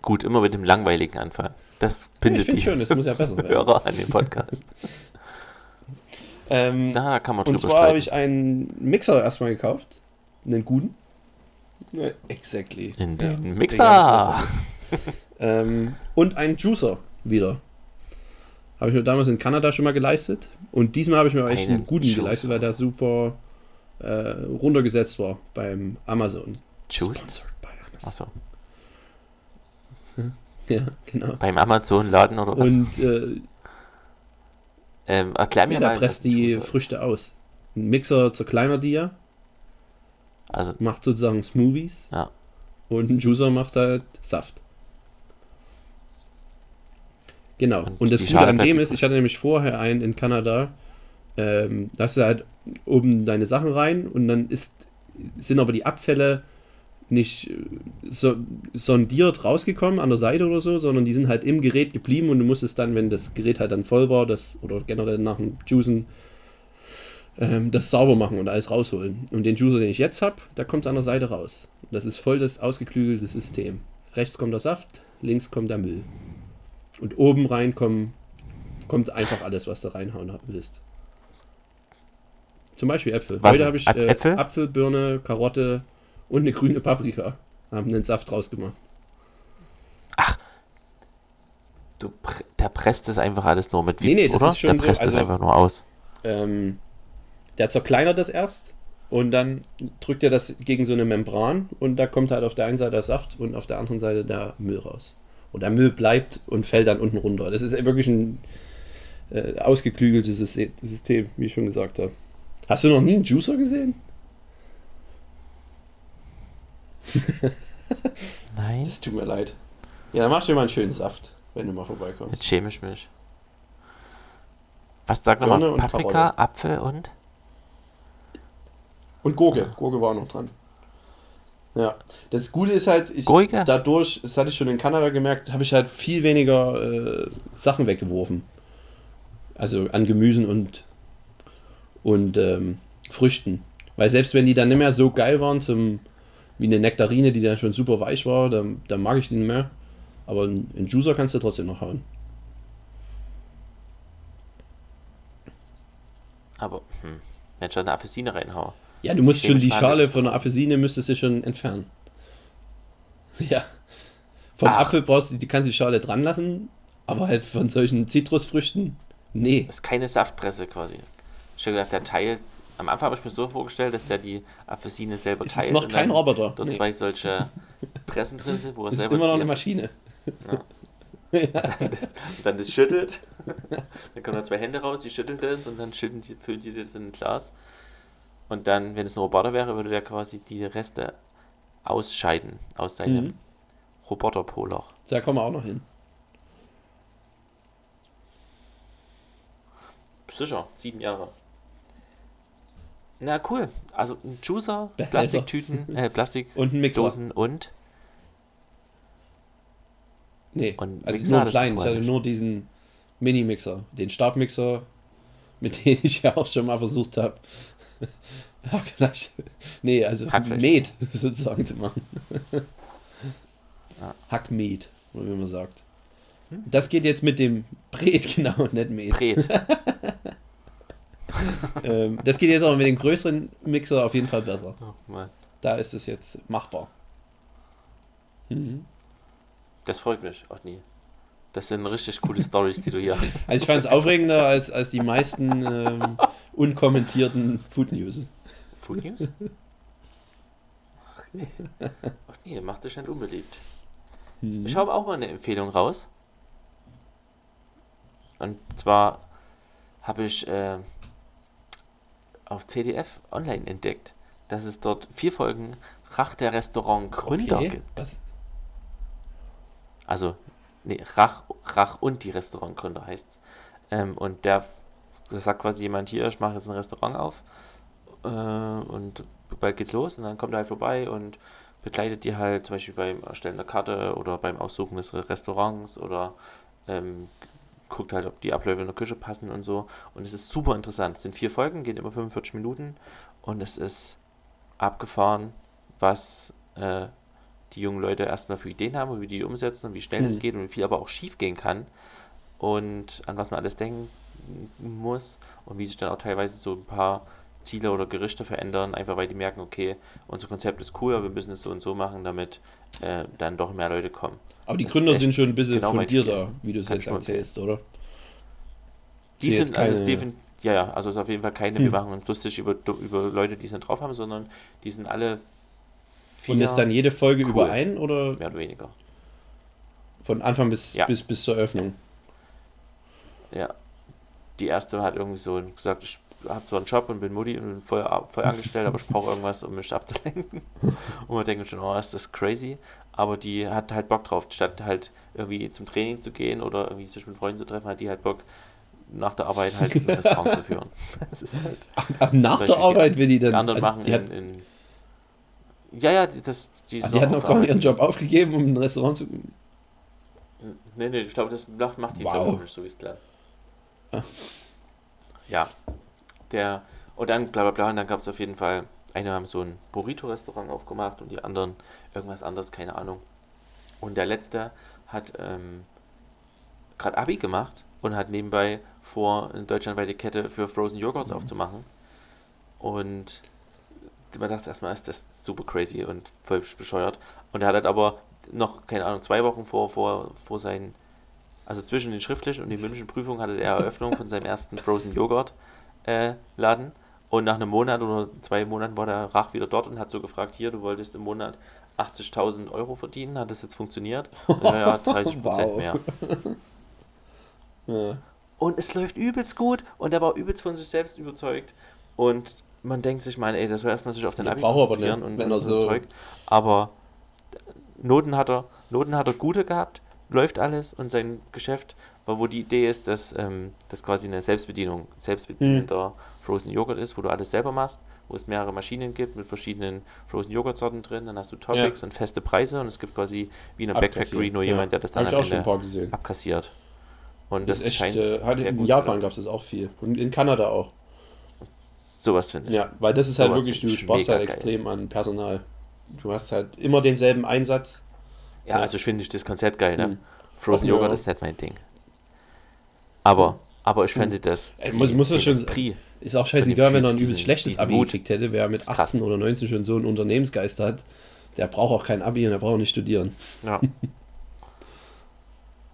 Gut, immer mit dem Langweiligen anfangen. Das ich bindet finde die schön, das muss ja besser werden. Hörer an den Podcast. Ähm, da kann man und drüber zwar habe ich einen Mixer erstmal gekauft. Einen guten. Ja, exactly. In Ja, den der Mixer. ist. ähm, und einen Juicer wieder. Habe ich mir damals in Kanada schon mal geleistet. Und diesmal habe ich mir echt Einen guten Juicer. geleistet, weil der super äh, runtergesetzt war beim Amazon. Juiced? Sponsored by Amazon. Achso. Ja, genau. Beim Amazon-Laden oder was? Und äh, ähm, erklär mir ja, mal. der presst ein die Juicer ist. Früchte aus. Ein Mixer zerkleinert die ja, Also, macht sozusagen Smoothies. Ja. Und ein Juicer macht halt Saft. Genau. Und Und, das Gute an dem übrig. ist, ich hatte nämlich vorher einen in Kanada, ähm, da hast du halt oben deine Sachen rein und dann ist, sind aber die Abfälle nicht äh, so, sondiert rausgekommen an der Seite oder so, sondern die sind halt im Gerät geblieben und du musstest dann, wenn das Gerät halt dann voll war, das oder generell nach dem Juicen ähm, das sauber machen und alles rausholen. Und den Juicer, den ich jetzt habe, da kommt es an der Seite raus. Das ist voll das ausgeklügelte System. Rechts kommt der Saft, links kommt der Müll. Und oben rein kommen, kommt einfach alles, was du reinhauen willst. Zum Beispiel Äpfel. Was Heute habe ich äh, Äpfel? Apfel, Birne, Karotte und eine grüne Paprika. Haben einen Saft rausgemacht. du, pr- der presst das einfach alles nur mit Nee, nee, das oder? ist schon der so, presst also- das einfach nur aus. Ähm, der zerkleinert das erst und dann drückt er das gegen so eine Membran und da kommt halt auf der einen Seite der Saft und auf der anderen Seite der Müll raus. Und der Müll bleibt und fällt dann unten runter. Das ist wirklich ein äh, ausgeklügeltes Syste- System, wie ich schon gesagt habe. Hast du noch nie einen Juicer gesehen? Nein, Das tut mir leid. Ja, dann machst du dir mal einen schönen Saft, wenn du mal vorbeikommst. jetzt schäme ich mich. Was sagt nochmal? Paprika, Karotte. Apfel und? Und Gurke. Gurke war noch dran. Ja. Das Gute ist halt, ich, dadurch, das hatte ich schon in Kanada gemerkt, habe ich halt viel weniger äh, Sachen weggeworfen. Also an Gemüsen und, und ähm, Früchten. Weil selbst wenn die dann nicht mehr so geil waren, zum, wie eine Nektarine, die dann schon super weich war, dann, dann mag ich die nicht mehr. Aber einen einen Juicer kannst du trotzdem noch hauen. Aber, hm, wenn ich da eine Apfelsine reinhaue. Ja, du musst schon die. Schale von der Apfelsine müsstest du schon entfernen. Ja. Vom Ach. Apfel brauchst du, die kannst du die Schale dran lassen, aber halt von solchen Zitrusfrüchten, nee. Das ist keine Saftpresse quasi. Ich habe gedacht, der Teil, am Anfang habe ich mir so vorgestellt, dass der die Apfelsine selber Es teilt. ist noch kein dann Roboter. Dort Nee. zwei solche Pressen drin sind, wo er Das ist selber immer noch eine. Maschine. und dann das schüttelt. dann kommen da zwei Hände raus, die schüttelt das und dann die, füllen die das in ein Glas. Und dann, wenn es ein Roboter wäre, würde der quasi die Reste ausscheiden aus seinem Mhm. Roboterpoloch. Da kommen wir auch noch hin. Sicher, sieben Jahre. Na cool. Also ein Juicer, Behälter. Plastiktüten, äh, Plastikdosen Und ein Mixer. und Nee, Und also Mixer nur klein. Ich hatte nicht. nur diesen Mini-Mixer. Den Stabmixer, mit dem ich ja auch schon mal versucht habe. Hackfleisch. Nee, also Hackfleisch. Met sozusagen zu machen. Ja. Hackmet, wie man sagt. Das geht jetzt mit dem Bret, genau, nicht Met. Bret. Ähm, das geht jetzt aber mit dem größeren Mixer auf jeden Fall besser. Oh. Da ist es jetzt machbar. Mhm. Das freut mich auch nie. Das sind richtig coole Stories, die du hier. Also ich fand es aufregender als, als die meisten ähm, unkommentierten Food News. Food News? Ach nee. Ach nee, macht dich nicht unbeliebt. Mhm. Ich habe auch mal eine Empfehlung raus. Und zwar habe ich äh, auf CDF online entdeckt, dass es dort vier Folgen Rach der Restaurant Gründer Okay, gibt. was? Also, nee, Rach, Rach und die Restaurantgründer heißt ähm, Und der, da sagt quasi jemand hier, ich mache jetzt ein Restaurant auf äh, und bald geht's los und dann kommt er halt vorbei und begleitet die halt zum Beispiel beim Erstellen der Karte oder beim Aussuchen des Re- Restaurants oder ähm, guckt halt, ob die Abläufe in der Küche passen und so. Und es ist super interessant. Es sind vier Folgen, gehen immer 45 Minuten und es ist abgefahren, was äh, die jungen Leute erstmal für Ideen haben und wie die umsetzen und wie schnell es Hm. geht und wie viel aber auch schief gehen kann und an was man alles denken muss und wie sich dann auch teilweise so ein paar Ziele oder Gerichte verändern, einfach weil die merken, okay, unser Konzept ist cool, aber wir müssen es so und so machen, damit äh, dann doch mehr Leute kommen. Aber die Das Gründer sind schon ein bisschen genau fundierter, wie du es jetzt empfehlen. erzählst, oder? Die sind, also keine- defin- ja, ja, also es ist auf jeden Fall keine, Hm. wir machen uns lustig über, über Leute, die es nicht drauf haben, sondern die sind alle vier, Und ist dann jede Folge cool. über ein oder mehr oder weniger. von Anfang bis, Ja. bis, bis zur Öffnung? Ja. Die erste hat irgendwie so gesagt, ich habe zwar einen Job und bin Mutti und bin voll, voll angestellt, aber ich brauche irgendwas, um mich abzulenken. Und man denkt schon, oh, ist das crazy. Aber die hat halt Bock drauf, statt halt irgendwie zum Training zu gehen oder irgendwie sich mit Freunden zu treffen, hat die halt Bock, nach der Arbeit halt ein Restaurant zu führen. Das ist halt, Ach, ach, nach der die- Arbeit will die die dann. anderen machen die, in, in ja, ja, die, das, die, so die hat noch gar nicht ihren Job aufgegeben, um ein Restaurant zu. Nee, nee, ich glaube, das macht, die Wow. ich nicht, so wie es klar. Ja. Der, und dann bla bla bla, und dann gab es auf jeden Fall, eine haben so ein Burrito-Restaurant aufgemacht und die anderen irgendwas anderes, keine Ahnung. Und der letzte hat ähm, gerade Abi gemacht und hat nebenbei vor, eine deutschlandweite Kette für Frozen Joghurts aufzumachen. Und man dachte erstmal, ist das super crazy und voll bescheuert. Und er hat halt aber noch, keine Ahnung, zwei Wochen vor, vor, vor seinen, also zwischen den schriftlichen und den mündlichen Prüfungen hatte er Eröffnung von seinem ersten Frozen Joghurt äh, Laden. Und nach einem Monat oder zwei Monaten war der Rach wieder dort und hat so gefragt, hier, du wolltest im Monat 80.000 Euro verdienen, hat das jetzt funktioniert? Ja, ja, 30 Prozent Wow. mehr. Ja. Und es läuft übelst gut und er war übelst von sich selbst überzeugt. Und man denkt sich, man, ey, das soll erstmal sich auf sein Ja, Abi er aber konzentrieren nicht, und, wenn und so- Zeug. Aber Noten hat er, Noten hat er gute gehabt, läuft alles und sein Geschäft, war, wo die Idee ist, dass ähm, das quasi eine Selbstbedienung, selbstbedienender Frozen Joghurt ist, wo du alles selber machst, wo es mehrere Maschinen gibt mit verschiedenen Frozen Joghurt-Sorten drin, dann hast du Topics und feste Preise und es gibt quasi wie in einer Back Factory nur Ja. jemand, der das dann am Ende abkassiert. Und das, Das ist echt, scheint äh, halt in Japan laufen. gab es das auch viel. Und in Kanada auch. Sowas finde ich. Ja, weil das ist halt Sowas wirklich, du sparst halt geil. extrem an Personal. Du hast halt immer denselben Einsatz. Ja, Ja. also ich finde ich das Konzept geil, ne? Hm. Frozen Joghurt ja. ist nicht mein Ding. Aber, aber ich fände das. Ey, muss- muss das schon- Ist auch scheißegal, wenn er ein übelst schlechtes Abi Mut. gekriegt hätte. Wer mit Ist krass. 18 oder 19 schon so einen Unternehmensgeist hat, der braucht auch kein Abi und der braucht auch nicht studieren. Ja.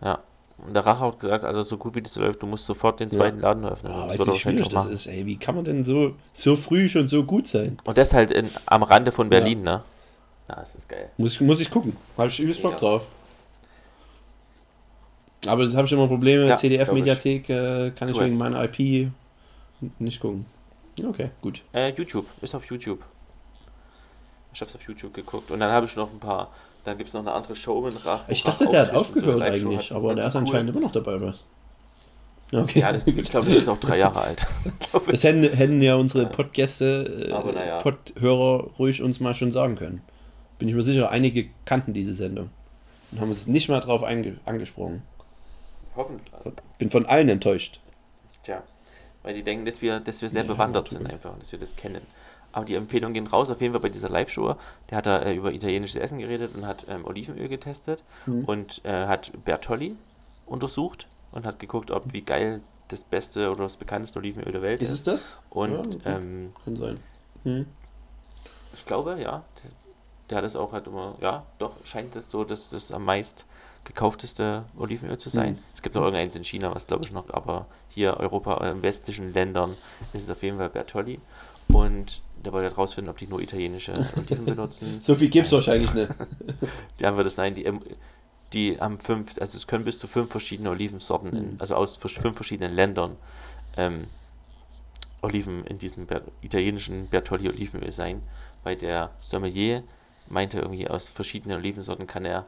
ja. Und der Rache hat gesagt, also so gut wie das läuft, du musst sofort den zweiten Laden öffnen. Und weißt wird du, wie schwierig wahrscheinlich das ist? Ey, wie kann man denn so, so früh schon so gut sein? Und das halt in, am Rande von Berlin, ne? Na, das ist geil. Muss ich, muss ich gucken. Habe ich übelst Bock drauf. Aber das habe ich immer Probleme. Ja, CDF-Mediathek äh, kann ich es. wegen meiner IP nicht gucken. Okay, gut. Äh, YouTube, ist auf YouTube. Ich hab's auf YouTube geguckt. Und dann habe ich noch ein paar, dann gibt's noch eine andere Show mit Rach. Ich dachte, Rach der hat so aufgehört Live-Show eigentlich, aber der ist so cool. anscheinend immer noch dabei, oder? Okay. Ja, das, ich glaube, das ist auch drei Jahre alt. Das hätten, hätten ja unsere Podgäste, äh, Aber naja. Podhörer ruhig uns mal schon sagen können. Bin ich mir sicher, einige kannten diese Sendung und haben uns nicht mal drauf angesprochen. Hoffentlich. Bin von allen enttäuscht. Tja, weil die denken, dass wir, dass wir sehr Ja, bewandert sind einfach und dass wir das kennen. Aber die Empfehlungen gehen raus, auf jeden Fall bei dieser Live-Show. Der hat da äh, über italienisches Essen geredet und hat ähm, Olivenöl getestet Mhm. und äh, hat Bertolli untersucht und hat geguckt, ob wie geil das beste oder das bekannteste Olivenöl der Welt Ist ist. es das? Und Ja, ähm, Kann sein. Hm. ich glaube, ja, der, hat es auch halt immer, ja, doch, scheint es so, dass das am meist gekaufteste Olivenöl zu sein. Mhm. Es gibt noch irgendeins in China, was glaube ich noch, aber hier Europa, äh, in westlichen Ländern ist es auf jeden Fall Bertolli. Und der wollte halt rausfinden, ob die nur italienische Oliven benutzen. So viel gibt's wahrscheinlich nicht. Die haben wir das, nein, die, ähm, die haben fünf, also es können bis zu fünf verschiedene Olivensorten, in, Mhm. also aus fünf verschiedenen Ländern ähm, Oliven in diesem Ber italienischen Bertolli Olivenöl sein. Bei der Sommelier meinte irgendwie, aus verschiedenen Olivensorten kann er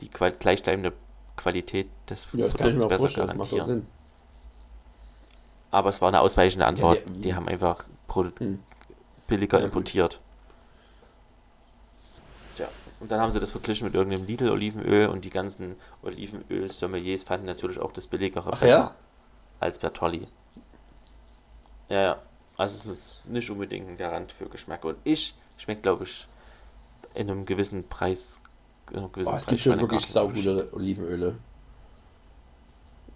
die gleichbleibende Qualität des Ja, Produkts besser garantieren. Aber es war eine ausweichende Antwort. der- die haben einfach Produ Hm. billiger Ja, importiert. Tja, und dann haben sie das verglichen mit irgendeinem Lidl-Olivenöl und die ganzen Olivenöl-Sommeliers fanden natürlich auch das billigere Ach besser ja? als Bertolli. Ja, ja. Also es ist nicht unbedingt ein Garant für Geschmack. Und ich schmeckt, glaube ich, in einem gewissen Preis. In einem gewissen Boah, es gibt schon wirklich saugute Olivenöle.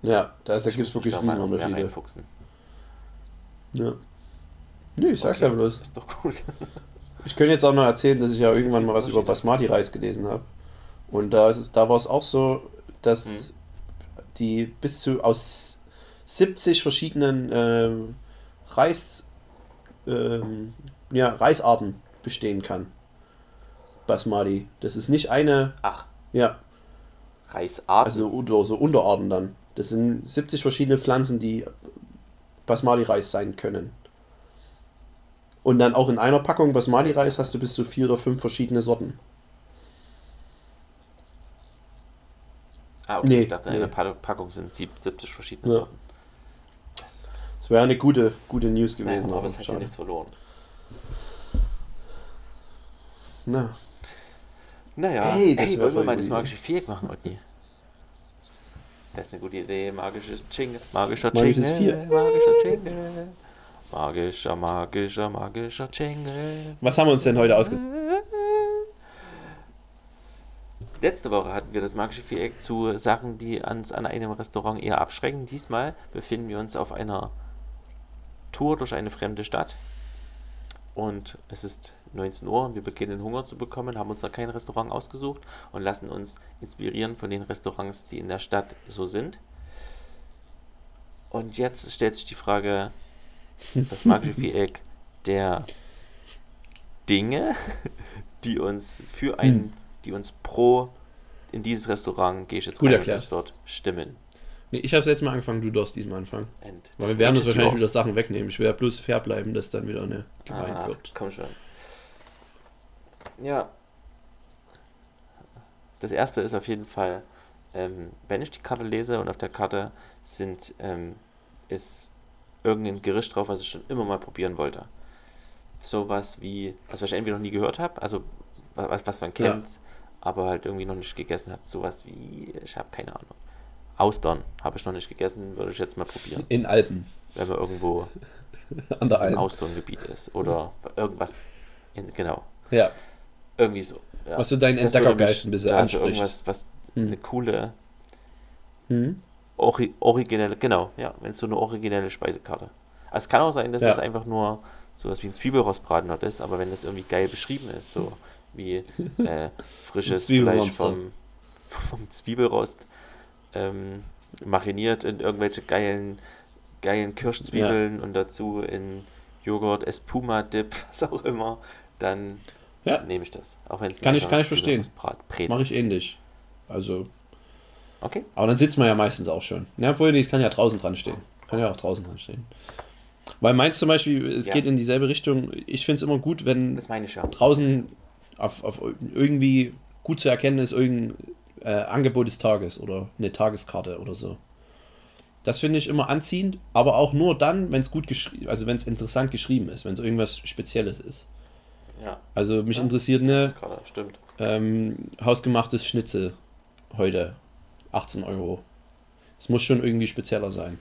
Ja, da, gibt es wirklich Riesenunterschiede. Ja. Nee, ich sag's Okay, ja bloß. Ist doch gut. Ich könnte jetzt auch noch erzählen, dass ich ja Das irgendwann mal was über. Basmati-Reis gelesen habe. Und da, ist, da war es auch so, dass Hm. die bis zu aus 70 verschiedenen ähm, Reis, ähm, ja, Reisarten bestehen kann. Basmati. Das ist nicht eine, Ach, ja, Reisarten. also unter, so Unterarten dann. Das sind 70 verschiedene Pflanzen, die Basmati-Reis sein können. Und dann auch in einer Packung Basmati-Reis hast du bis zu vier oder fünf verschiedene Sorten. ah, okay, nee, ich dachte, in einer nee. Pa- Packung sind sieb- 70 verschiedene Ja. Sorten. Das ist. Das wäre eine gute, gute News Naja, gewesen. aber es hat ja nichts verloren. Na, Naja, Ey, das ey, wollen wir mal das magische Viereck machen, Otni? Das ist eine gute Idee. Magisches Jingle. Magischer Magisches Jingle. Magischer Jingle. Magischer, magischer, magischer Jingle. was haben wir uns denn heute ausgedacht? Letzte Woche hatten wir das magische Viereck zu Sachen, die uns an einem Restaurant eher abschrecken. Diesmal befinden wir uns auf einer Tour durch eine fremde Stadt. Und es ist 19 Uhr und wir beginnen Hunger zu bekommen, haben uns noch kein Restaurant ausgesucht und lassen uns inspirieren von den Restaurants, die in der Stadt so sind. Und jetzt stellt sich die Frage, das magische Viereck der Dinge, die uns für ein, Hm. die uns pro in dieses Restaurant, gehe ich jetzt Gut rein erklärt. dort stimmen. Nee, ich habe jetzt mal angefangen, du darfst diesmal anfangen. And Weil wir werden uns wahrscheinlich wieder Sachen wegnehmen. Ich ja bloß fair bleiben, dass dann wieder eine gemeint Ach, wird. komm schon. Ja. Das erste ist auf jeden Fall, ähm, wenn ich die Karte lese und auf der Karte sind, ähm, ist irgendein Gericht drauf, was ich schon immer mal probieren wollte. Sowas wie, also was ich entweder noch nie gehört habe, also wa- was, was man Ja. kennt, aber halt irgendwie noch nicht gegessen hat. Sowas wie, ich habe keine Ahnung. Austern habe ich noch nicht gegessen, würde ich jetzt mal probieren, In Alpen. wenn man irgendwo An der im Alp. Austerngebiet ist oder irgendwas. In, genau, Ja. irgendwie so. Ja. Was so deinen Entdeckergeist ein bisschen da so anspricht. irgendwas, was Hm. eine coole, Hm? ori originelle, genau, ja, wenn es so eine originelle Speisekarte Also es kann auch sein, dass Ja. es einfach nur sowas wie ein Zwiebelrostbraten dort ist, aber wenn das irgendwie geil beschrieben ist, so wie äh, frisches Fleisch vom, vom Zwiebelrost ähm, mariniert in irgendwelche geilen, geilen Kirschzwiebeln und dazu in Joghurt, Espuma-Dip, was auch immer, dann Ja. nehme ich das. Auch wenn es Kann ich- kann ich verstehen. Mache ich ähnlich. Also, Okay. aber dann sitzt man ja meistens auch schon. Ja, obwohl, ich kann ja draußen dran stehen. Kann ja auch draußen dran stehen. Weil meins zum Beispiel, es Ja. geht in dieselbe Richtung. Ich finde es immer gut, wenn ja. draußen auf, auf irgendwie gut zu erkennen ist irgendein äh, Angebot des Tages oder eine Tageskarte oder so. Das finde ich immer anziehend, aber auch nur dann, wenn es gut geschrieben, also wenn es interessant geschrieben ist, wenn es irgendwas Spezielles ist. Ja, Also mich Ja. interessiert eine ähm, hausgemachtes Schnitzel heute 18 Euro. Es muss schon irgendwie spezieller sein.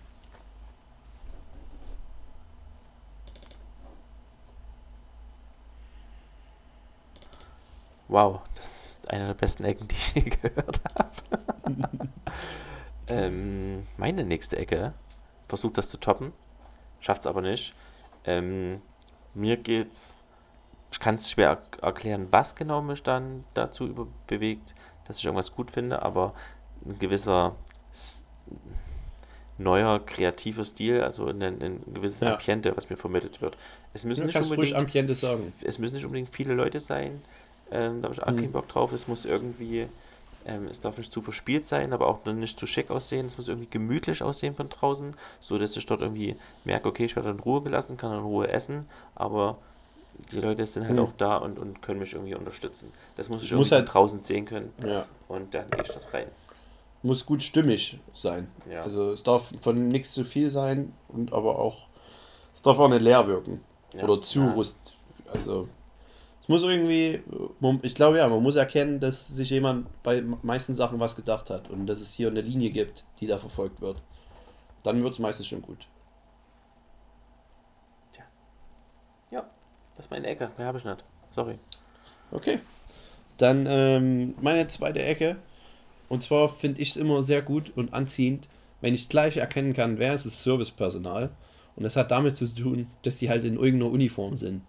Wow, das ist eine der besten Ecken, die ich je gehört habe. ähm, meine nächste Ecke versucht das zu toppen, schafft es aber nicht. Ähm, mir geht's, ich kann es schwer er erklären, was genau mich dann dazu über bewegt, dass ich irgendwas gut finde, aber ein gewisser neuer kreativer Stil, also ein, ein gewisses Ja. Ambiente, was mir vermittelt wird. Es müssen nicht unbedingt Ambiente sagen. es müssen nicht unbedingt viele Leute sein. Ähm, da habe ich auch Mhm. keinen Bock drauf. Es muss irgendwie, ähm, es darf nicht zu verspielt sein, aber auch nicht zu schick aussehen. Es muss irgendwie gemütlich aussehen von draußen, so dass ich dort irgendwie merke, okay, ich werde in Ruhe gelassen, kann in Ruhe essen, aber die Leute sind halt Mhm. auch da und, und können mich irgendwie unterstützen. Das muss ich Muss irgendwie halt- von draußen sehen können Ja. und dann gehe ich dort rein. Muss gut stimmig sein. Ja. Also es darf von nichts zu viel sein und aber auch, es darf auch nicht leer wirken. Ja. Oder zu rust. Also es muss irgendwie, ich glaube ja, man muss erkennen, dass sich jemand bei meisten Sachen was gedacht hat und dass es hier eine Linie gibt, die da verfolgt wird. Dann wird es meistens schon gut. Das ist meine Ecke, mehr habe ich nicht. Sorry. Okay. Dann ähm, meine zweite Ecke. Und zwar finde ich es immer sehr gut und anziehend, wenn ich gleich erkennen kann, wer ist das Servicepersonal. Und das hat damit zu tun, dass die halt in irgendeiner Uniform sind.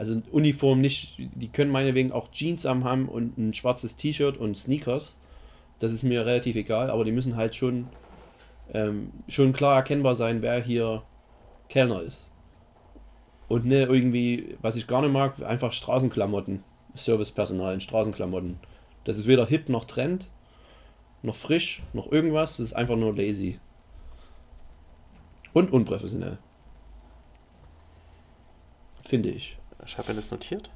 Also Uniform nicht, die können meinetwegen auch Jeans am haben und ein schwarzes T-Shirt und Sneakers. Das ist mir relativ egal, aber die müssen halt schon, ähm, schon klar erkennbar sein, wer hier Kellner ist. Und ne, irgendwie, was ich gar nicht mag, einfach Straßenklamotten. Servicepersonal in Straßenklamotten. Das ist weder hip noch Trend, noch frisch, noch irgendwas. Das ist einfach nur lazy. Und unprofessionell. Finde ich. Ich habe mir das notiert.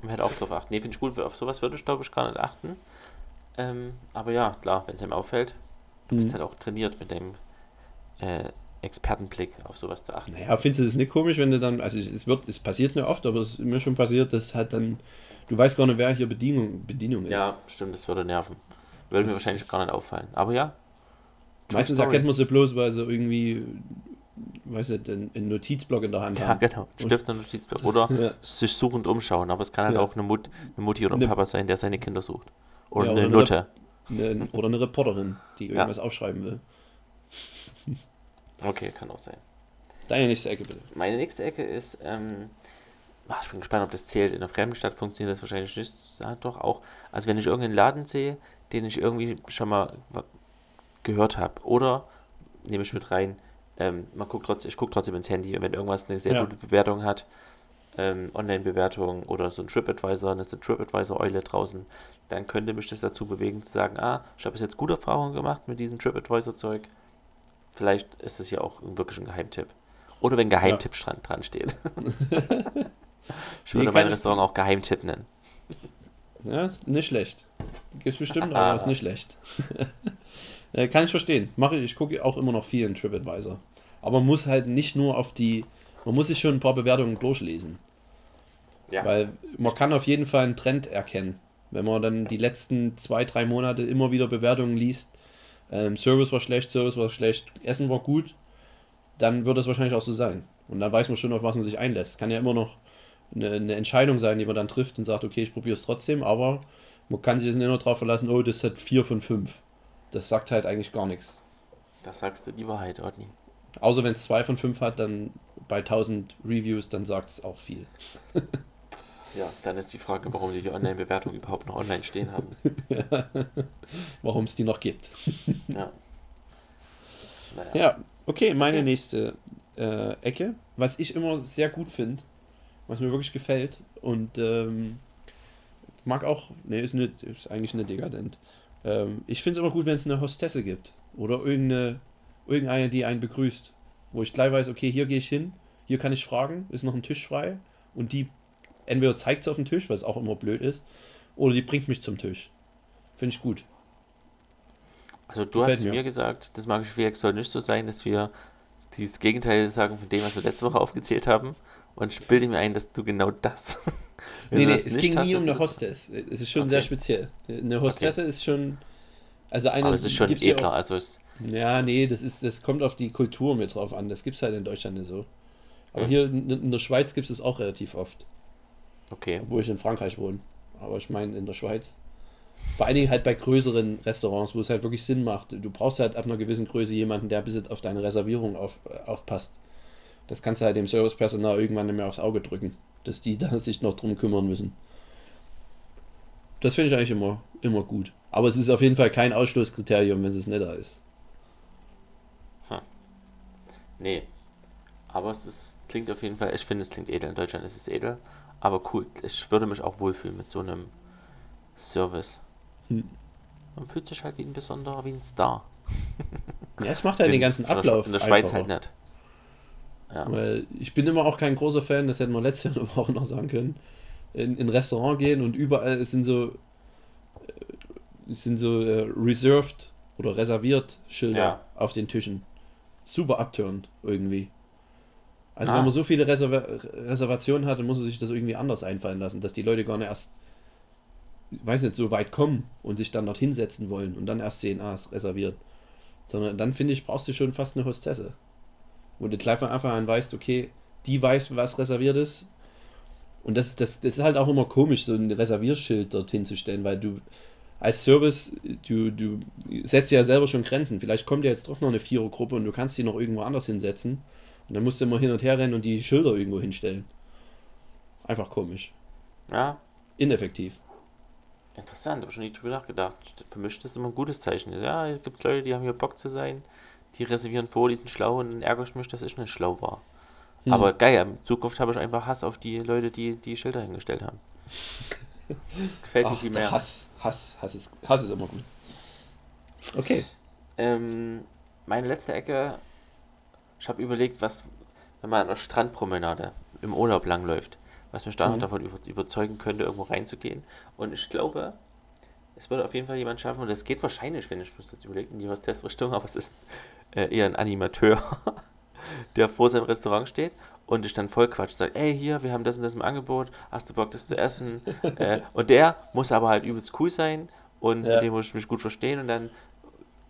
Und werde auch drauf achten. Nee, finde ich gut. Auf sowas würde ich, glaube ich, gar nicht achten. Ähm, aber ja, klar, wenn es einem auffällt, du bist Mhm. halt auch trainiert mit dem äh, Expertenblick auf sowas zu achten. Naja, findest du das nicht komisch, wenn du dann, also es wird, es passiert mir oft, aber es ist mir schon passiert, dass halt dann, du weißt gar nicht, wer hier Bedienung, Bedienung ist. Ja, stimmt, das würde nerven. Würde mir Das wahrscheinlich ist- gar nicht auffallen. Aber ja. Meistens erkennt man sie bloß, weil sie irgendwie, weiß nicht, einen, Notizblock in der Hand Ja, haben. genau. Stift und Notizblock. Oder Ja. sich suchend umschauen. Aber es kann halt Ja. auch eine, Mut, eine Mutti oder ein Ne- Papa sein, der seine Kinder sucht. Oder Ja, eine oder Nutte. Eine, oder eine Reporterin, die irgendwas aufschreiben will. Okay, kann auch sein. Deine nächste Ecke bitte. Meine nächste Ecke ist, ähm, ach, ich bin gespannt, ob das zählt. In der fremden Stadt funktioniert das wahrscheinlich nicht. Ja, doch auch. Also wenn ich irgendeinen Laden sehe, den ich irgendwie schon mal gehört habe. Oder nehme ich mit rein, ähm, man guckt trotzdem, ich gucke trotzdem ins Handy und wenn irgendwas eine sehr Ja. gute Bewertung hat, ähm, Online-Bewertung oder so ein TripAdvisor, eine TripAdvisor-Eule draußen, dann könnte mich das dazu bewegen zu sagen, ah, ich habe jetzt gute Erfahrungen gemacht mit diesem TripAdvisor-Zeug. Vielleicht ist das ja auch wirklich ein Geheimtipp. Oder wenn Geheimtipp dran, dran steht. ich würde mein Restaurant auch Geheimtipp nennen. Ja, ist nicht schlecht. Gibt's bestimmt, aber ist nicht schlecht. Äh, Kann ich verstehen. Mache ich, ich gucke auch immer noch viel in TripAdvisor. Aber man muss halt nicht nur auf die, man muss sich schon ein paar Bewertungen durchlesen. Ja. Weil man kann auf jeden Fall einen Trend erkennen. Wenn man dann die letzten zwei, drei Monate immer wieder Bewertungen liest, ähm, Service war schlecht, Service war schlecht, Essen war gut, dann wird es wahrscheinlich auch so sein. Und dann weiß man schon, auf was man sich einlässt. Kann ja immer noch eine, eine Entscheidung sein, die man dann trifft und sagt, okay, ich probiere es trotzdem, aber man kann sich jetzt nicht nur darauf verlassen, oh, das hat 4 von 5. Das sagt halt eigentlich gar nichts. Das sagst du die Wahrheit, Odni. Außer wenn es zwei von fünf hat, dann bei 1000 Reviews, dann sagt es auch viel. Ja, dann ist die Frage, warum die die Online-Bewertung überhaupt noch online stehen haben. Warum es die noch gibt. Ja. Naja. Ja, okay, meine Okay. nächste äh, Ecke, was ich immer sehr gut finde, was mir wirklich gefällt und ähm, mag auch, ne, ist, nicht, ist eigentlich nicht dekadent. Ähm, ich finde es immer gut, wenn es eine Hostesse gibt oder irgendeine, irgendeine, die einen begrüßt, wo ich gleich weiß, okay, hier gehe ich hin, hier kann ich fragen, ist noch ein Tisch frei und die entweder zeigt es auf den Tisch, was auch immer blöd ist, oder die bringt mich zum Tisch. Finde ich gut. Also du Gefällt hast mir. mir gesagt, das magische Viereck soll nicht so sein, dass wir dieses Gegenteil sagen von dem, was wir letzte Woche aufgezählt haben. Und ich bilde mir ein, dass du genau das. Nee, nee, das es ging hast, nie um eine Hostess. Es ist schon Okay. sehr speziell. Eine Hostesse ist schon. Also eine. Aber es ist schon auch- Also es, Ja, nee, das, ist, das kommt auf die Kultur mit drauf an. Das gibt es halt in Deutschland nicht so. Aber Hm. hier in, in der Schweiz gibt es es auch relativ oft. okay. Obwohl ich in Frankreich wohne. Aber ich meine in der Schweiz. Vor allen Dingen halt bei größeren Restaurants, wo es halt wirklich Sinn macht. Du brauchst halt ab einer gewissen Größe jemanden, der bis auf deine Reservierung auf, äh, aufpasst. Das kannst du halt dem Servicepersonal irgendwann nicht mehr aufs Auge drücken, dass die da sich noch drum kümmern müssen. Das finde ich eigentlich immer, immer gut. Aber es ist auf jeden Fall kein Ausschlusskriterium, wenn es netter ist. Nee. Aber es ist, klingt auf jeden Fall, ich finde, es klingt edel. In Deutschland ist es edel. Aber cool. Ich würde mich auch wohlfühlen mit so einem Service. Hm. Man fühlt sich halt wie ein besonderer, wie ein Star. Ja, es macht halt den ganzen Ablauf. In der Schweiz einfacher. halt nicht. Ja. Weil ich bin immer auch kein großer Fan, das hätten wir letzte Woche noch sagen können. In in ein Restaurant gehen und überall es sind so äh, es sind so äh, reserved oder reserviert Schilder Ja. auf den Tischen. Super abtörend irgendwie. Also Ah. wenn man so viele Reserva Reservationen hat, dann muss man sich das irgendwie anders einfallen lassen, dass die Leute gar nicht erst weiß nicht, so weit kommen und sich dann dorthin setzen wollen und dann erst sehen, ah, ist reserviert. Sondern dann finde ich, brauchst du schon fast eine Hostesse. Wo du gleich von Anfang an weißt, okay, die weiß, was reserviert ist. Und das, das, das ist halt auch immer komisch, so ein Reservierschild dorthin zu stellen, weil du als Service, du, du setzt ja selber schon Grenzen. Vielleicht kommt ja jetzt doch noch eine Vierergruppe und du kannst die noch irgendwo anders hinsetzen. Und dann musst du immer hin und her rennen und die Schilder irgendwo hinstellen. Einfach komisch. ja, Ineffektiv. interessant. Habe schon nicht drüber nachgedacht. Für mich ist das immer ein gutes Zeichen. Ja, hier gibt es Leute, die haben hier Bock zu sein. Die reservieren vor, die sind schlau und dann ärgere ich mich, dass ich nicht schlau war. Hm. Aber geil, in Zukunft habe ich einfach Hass auf die Leute, die die Schilder hingestellt haben. Das gefällt mir viel mehr. Hass, Hass, Hass ist, Hass ist immer gut. Okay. Ähm, meine letzte Ecke, ich habe überlegt, was, wenn man an der Strandpromenade im Urlaub langläuft, was mich da noch Mhm. davon über, überzeugen könnte, irgendwo reinzugehen. Und ich glaube, es würde auf jeden Fall jemand schaffen, und das geht wahrscheinlich, wenn ich mir jetzt überlege, in die Hostess-Richtung, aber es ist äh, eher ein Animateur, der vor seinem Restaurant steht und dich dann voll quatscht, sagt, ey, hier, wir haben das und das im Angebot, hast du Bock, das zu essen? äh, und der muss aber halt übelst cool sein und Ja. mit dem muss ich mich gut verstehen und dann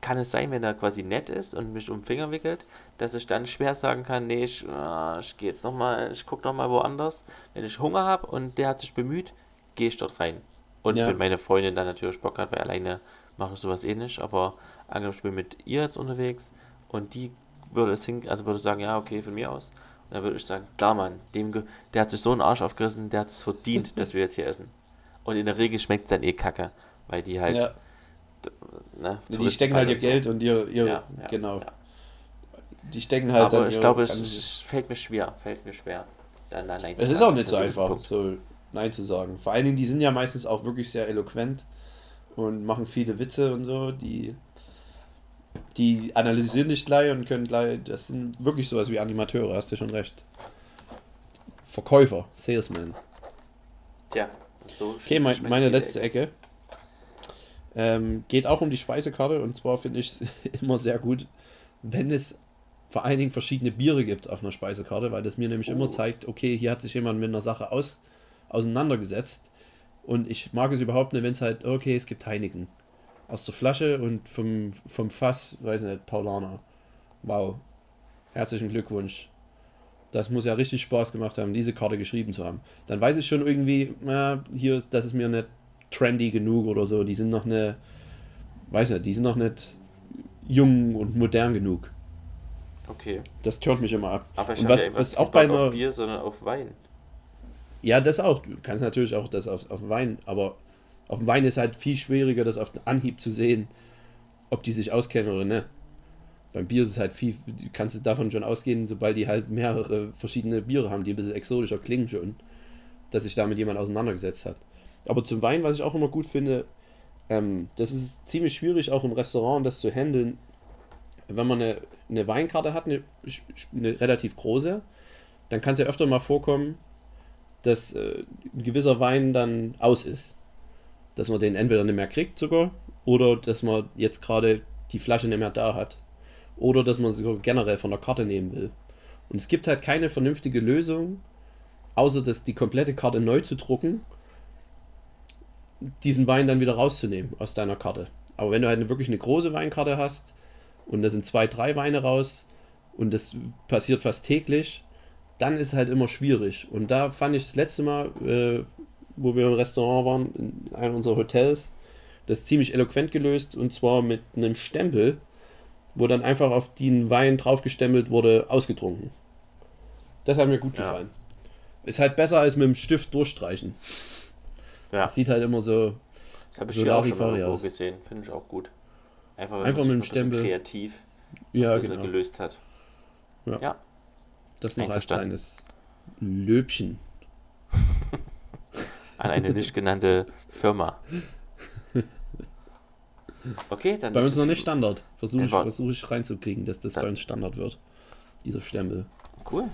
kann es sein, wenn er quasi nett ist und mich um den Finger wickelt, dass ich dann schwer sagen kann, nee, ich, ah, ich gehe jetzt nochmal, ich gucke nochmal woanders. Wenn ich Hunger habe und der hat sich bemüht, gehe ich dort rein. Und Ja. wenn meine Freundin dann natürlich Bock hat, weil alleine mache ich sowas eh nicht, aber angenommen, ich bin mit ihr jetzt unterwegs und die würde es hin, also würde sagen, ja, okay, von mir aus. Und dann würde ich sagen, klar, Mann, dem, der hat sich so einen Arsch aufgerissen, der hat es verdient, dass wir jetzt hier essen. Und in der Regel schmeckt es dann eh kacke, weil die halt, ja. ne, Die stecken halt ihr so. Geld und ihr, ihr Ja, ja, genau. Die stecken halt aber dann ich glaube, es, es fällt mir schwer, fällt mir schwer. Dann da Nein zu Es ist auch nicht so ein einfach, so Nein zu sagen. Vor allen Dingen, die sind ja meistens auch wirklich sehr eloquent und machen viele Witze und so. Die, die analysieren dich gleich und können gleich. Das sind wirklich sowas wie Animateure, hast du schon recht. Verkäufer, Salesman. Tja, so Okay, mein, meine letzte Ecke. Ähm, geht auch um die Speisekarte und zwar finde ich es immer sehr gut, wenn es vor allen Dingen verschiedene Biere gibt auf einer Speisekarte, weil das mir nämlich Oh. immer zeigt, okay, hier hat sich jemand mit einer Sache aus, auseinandergesetzt und ich mag es überhaupt nicht, wenn es halt, okay, es gibt Heineken aus der Flasche und vom, vom Fass, weiß nicht, Paulaner. Wow. Herzlichen Glückwunsch. Das muss ja richtig Spaß gemacht haben, diese Karte geschrieben zu haben. Dann weiß ich schon irgendwie, na, hier, das ist mir nicht trendy genug oder so. Die sind noch eine, weiß nicht, die sind noch nicht jung und modern genug. Okay. Das turnt mich immer ab. Aber ich Und was- ja was auch bei auf einer- Bier, sondern auf Wein. Ja, das auch. Du kannst natürlich auch das auf, auf Wein, aber auf dem Wein ist halt viel schwieriger, das auf den Anhieb zu sehen, ob die sich auskennen oder ne. Beim Bier ist es halt viel, kannst du davon schon ausgehen, sobald die halt mehrere verschiedene Biere haben, die ein bisschen exotischer klingen schon, dass sich damit jemand auseinandergesetzt hat. Aber zum Wein, was ich auch immer gut finde, ähm, das ist ziemlich schwierig, auch im Restaurant das zu handeln, wenn man eine, eine Weinkarte hat, eine, eine relativ große, dann kann es ja öfter mal vorkommen, dass äh, ein gewisser Wein dann aus ist. Dass man den entweder nicht mehr kriegt sogar, oder dass man jetzt gerade die Flasche nicht mehr da hat. Oder dass man sogar generell von der Karte nehmen will. Und es gibt halt keine vernünftige Lösung, außer dass die komplette Karte neu zu drucken, diesen Wein dann wieder rauszunehmen aus deiner Karte. Aber wenn du halt wirklich eine große Weinkarte hast und da sind zwei, drei Weine raus und das passiert fast täglich, dann ist halt immer schwierig. Und da fand ich das letzte Mal, äh, wo wir im Restaurant waren, in einem unserer Hotels, das ziemlich eloquent gelöst und zwar mit einem Stempel, wo dann einfach auf den Wein draufgestempelt wurde, ausgetrunken. Das hat mir gut Ja. gefallen. Ist halt besser als mit dem Stift durchstreichen. Ja, Das sieht halt immer so. das habe ich so hier auch schon mal irgendwo aus. gesehen. Finde ich auch gut. Einfach, wenn Einfach mit dem Stempel. kreativ Ja, genau. gelöst hat. Das noch als kleines Löbchen. An eine nicht genannte Firma. Okay, dann Bei uns noch nicht Standard. Versuche ich, versuch ich reinzukriegen, dass das bei uns Standard wird. Dieser Stempel. Cool.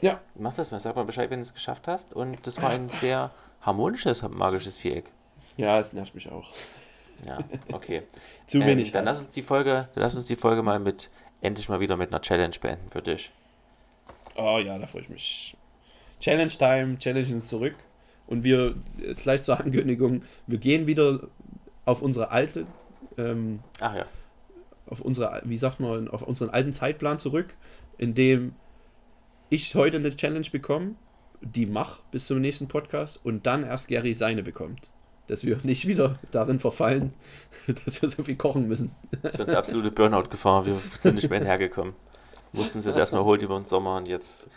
Ja. Mach das mal, sag mal Bescheid, wenn du es geschafft hast. Und das war ein sehr harmonisches magisches Viereck. Ja, es nervt mich auch. Ja, okay. Zu Ähm, wenig Dann lass uns die Folge, lass uns die Folge mal mit endlich mal wieder mit einer Challenge beenden für dich. Oh ja, da freue ich mich. Challenge Time, Challenge ist zurück. Und wir, gleich zur Ankündigung, wir gehen wieder auf unsere alte, ähm, Ach ja. auf unsere, wie sagt man, auf unseren alten Zeitplan zurück, in dem ich heute eine Challenge bekomme, die mach bis zum nächsten Podcast und dann erst Gary seine bekommt. Dass wir nicht wieder darin verfallen, dass wir so viel kochen müssen. Sonst absolute Burnout-Gefahr. Wir sind nicht mehr hinterhergekommen. Mussten uns jetzt erstmal holen über den Sommer und jetzt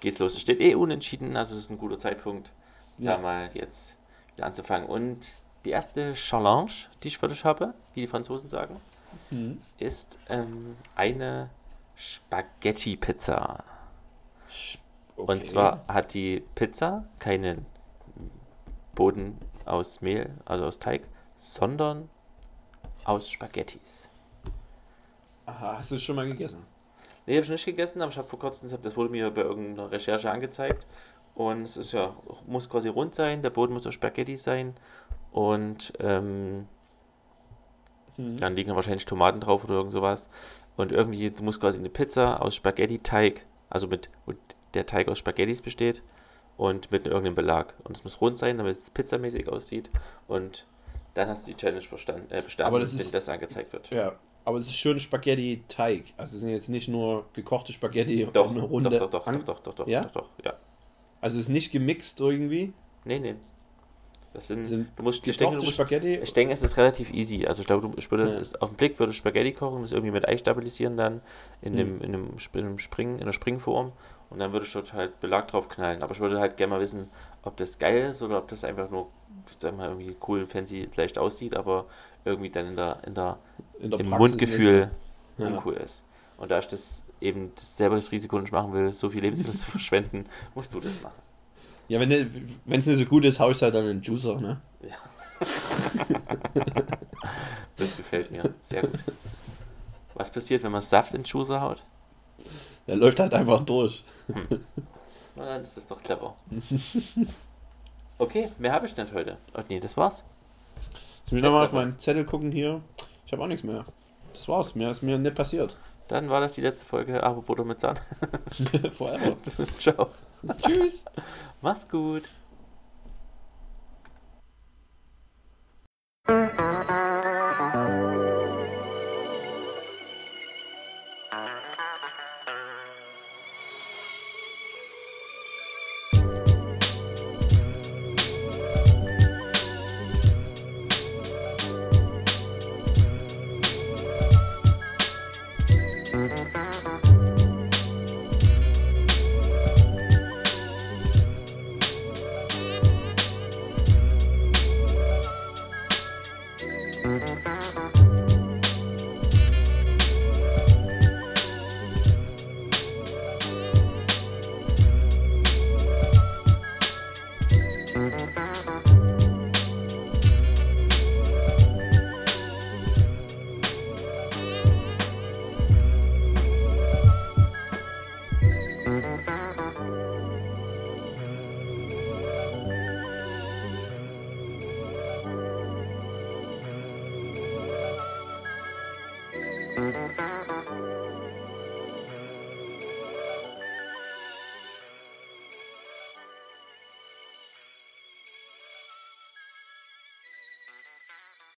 geht's los. Es steht eh unentschieden, also es ist ein guter Zeitpunkt, Ja. da mal jetzt wieder anzufangen. Und die erste Challenge, die ich für dich habe, wie die Franzosen sagen, Mhm. ist ähm, eine Spaghetti-Pizza. Und zwar hat die Pizza keinen Boden aus Mehl, also aus Teig, sondern aus Spaghettis. Aha, hast du es schon mal gegessen? Nee, habe ich nicht gegessen, aber ich habe vor kurzem, das wurde mir bei irgendeiner Recherche angezeigt. Und es ist ja, muss quasi rund sein, der Boden muss aus Spaghetti sein. Und ähm, Mhm. dann liegen wahrscheinlich Tomaten drauf oder irgend sowas. Und irgendwie muss quasi eine Pizza aus Spaghetti-Teig, also mit, der Teig aus Spaghettis besteht und mit irgendeinem Belag. Und es muss rund sein, damit es pizzamäßig aussieht. Und dann hast du die Challenge verstanden, äh, bestanden, Aber das wenn ist- das angezeigt wird. Ja, aber es ist schon Spaghetti-Teig. Also es sind jetzt nicht nur gekochte Spaghetti Doch, auf eine doch, Runde. doch, doch, doch, doch, doch, doch, Ja? doch, doch, ja. Also es ist nicht gemixt irgendwie. Nee, nee. Das sind, Sind du musst, ich denke, du musst, Spaghetti. ich denke, es ist relativ easy. Also ich glaube, du- ich würde, Ja. auf den Blick würde ich Spaghetti kochen, das irgendwie mit Ei stabilisieren dann in, Hm. dem, in, Sp- in, einem Spring, in einer Springform und dann würde ich dort halt Belag drauf knallen. Aber ich würde halt gerne mal wissen, ob das geil ist oder ob das einfach nur, sag mal, irgendwie cool, fancy, leicht aussieht, aber irgendwie dann in der, in der, in der im Praxis Mundgefühl. Ja. uncool ist. Und da ich das eben das selber das Risiko nicht machen will, so viel Lebensmittel zu verschwenden, musst du das machen. Ja, wenn es nicht so gut ist, hau ich halt dann in den Juicer, ne? Das gefällt mir. Sehr gut. Was passiert, wenn man Saft in den Juicer haut? Der läuft halt einfach durch. Na, dann ist das doch clever. Okay, mehr habe ich nicht heute. Oh, nee, das war's. Jetzt muss ich nochmal auf meinen Zettel gucken hier. Ich habe auch nichts mehr. Das war's. Mehr ist mir nicht passiert. Dann war das die letzte Folge Butter mit Sahne. Forever. Ciao. Tschüss. Mach's gut.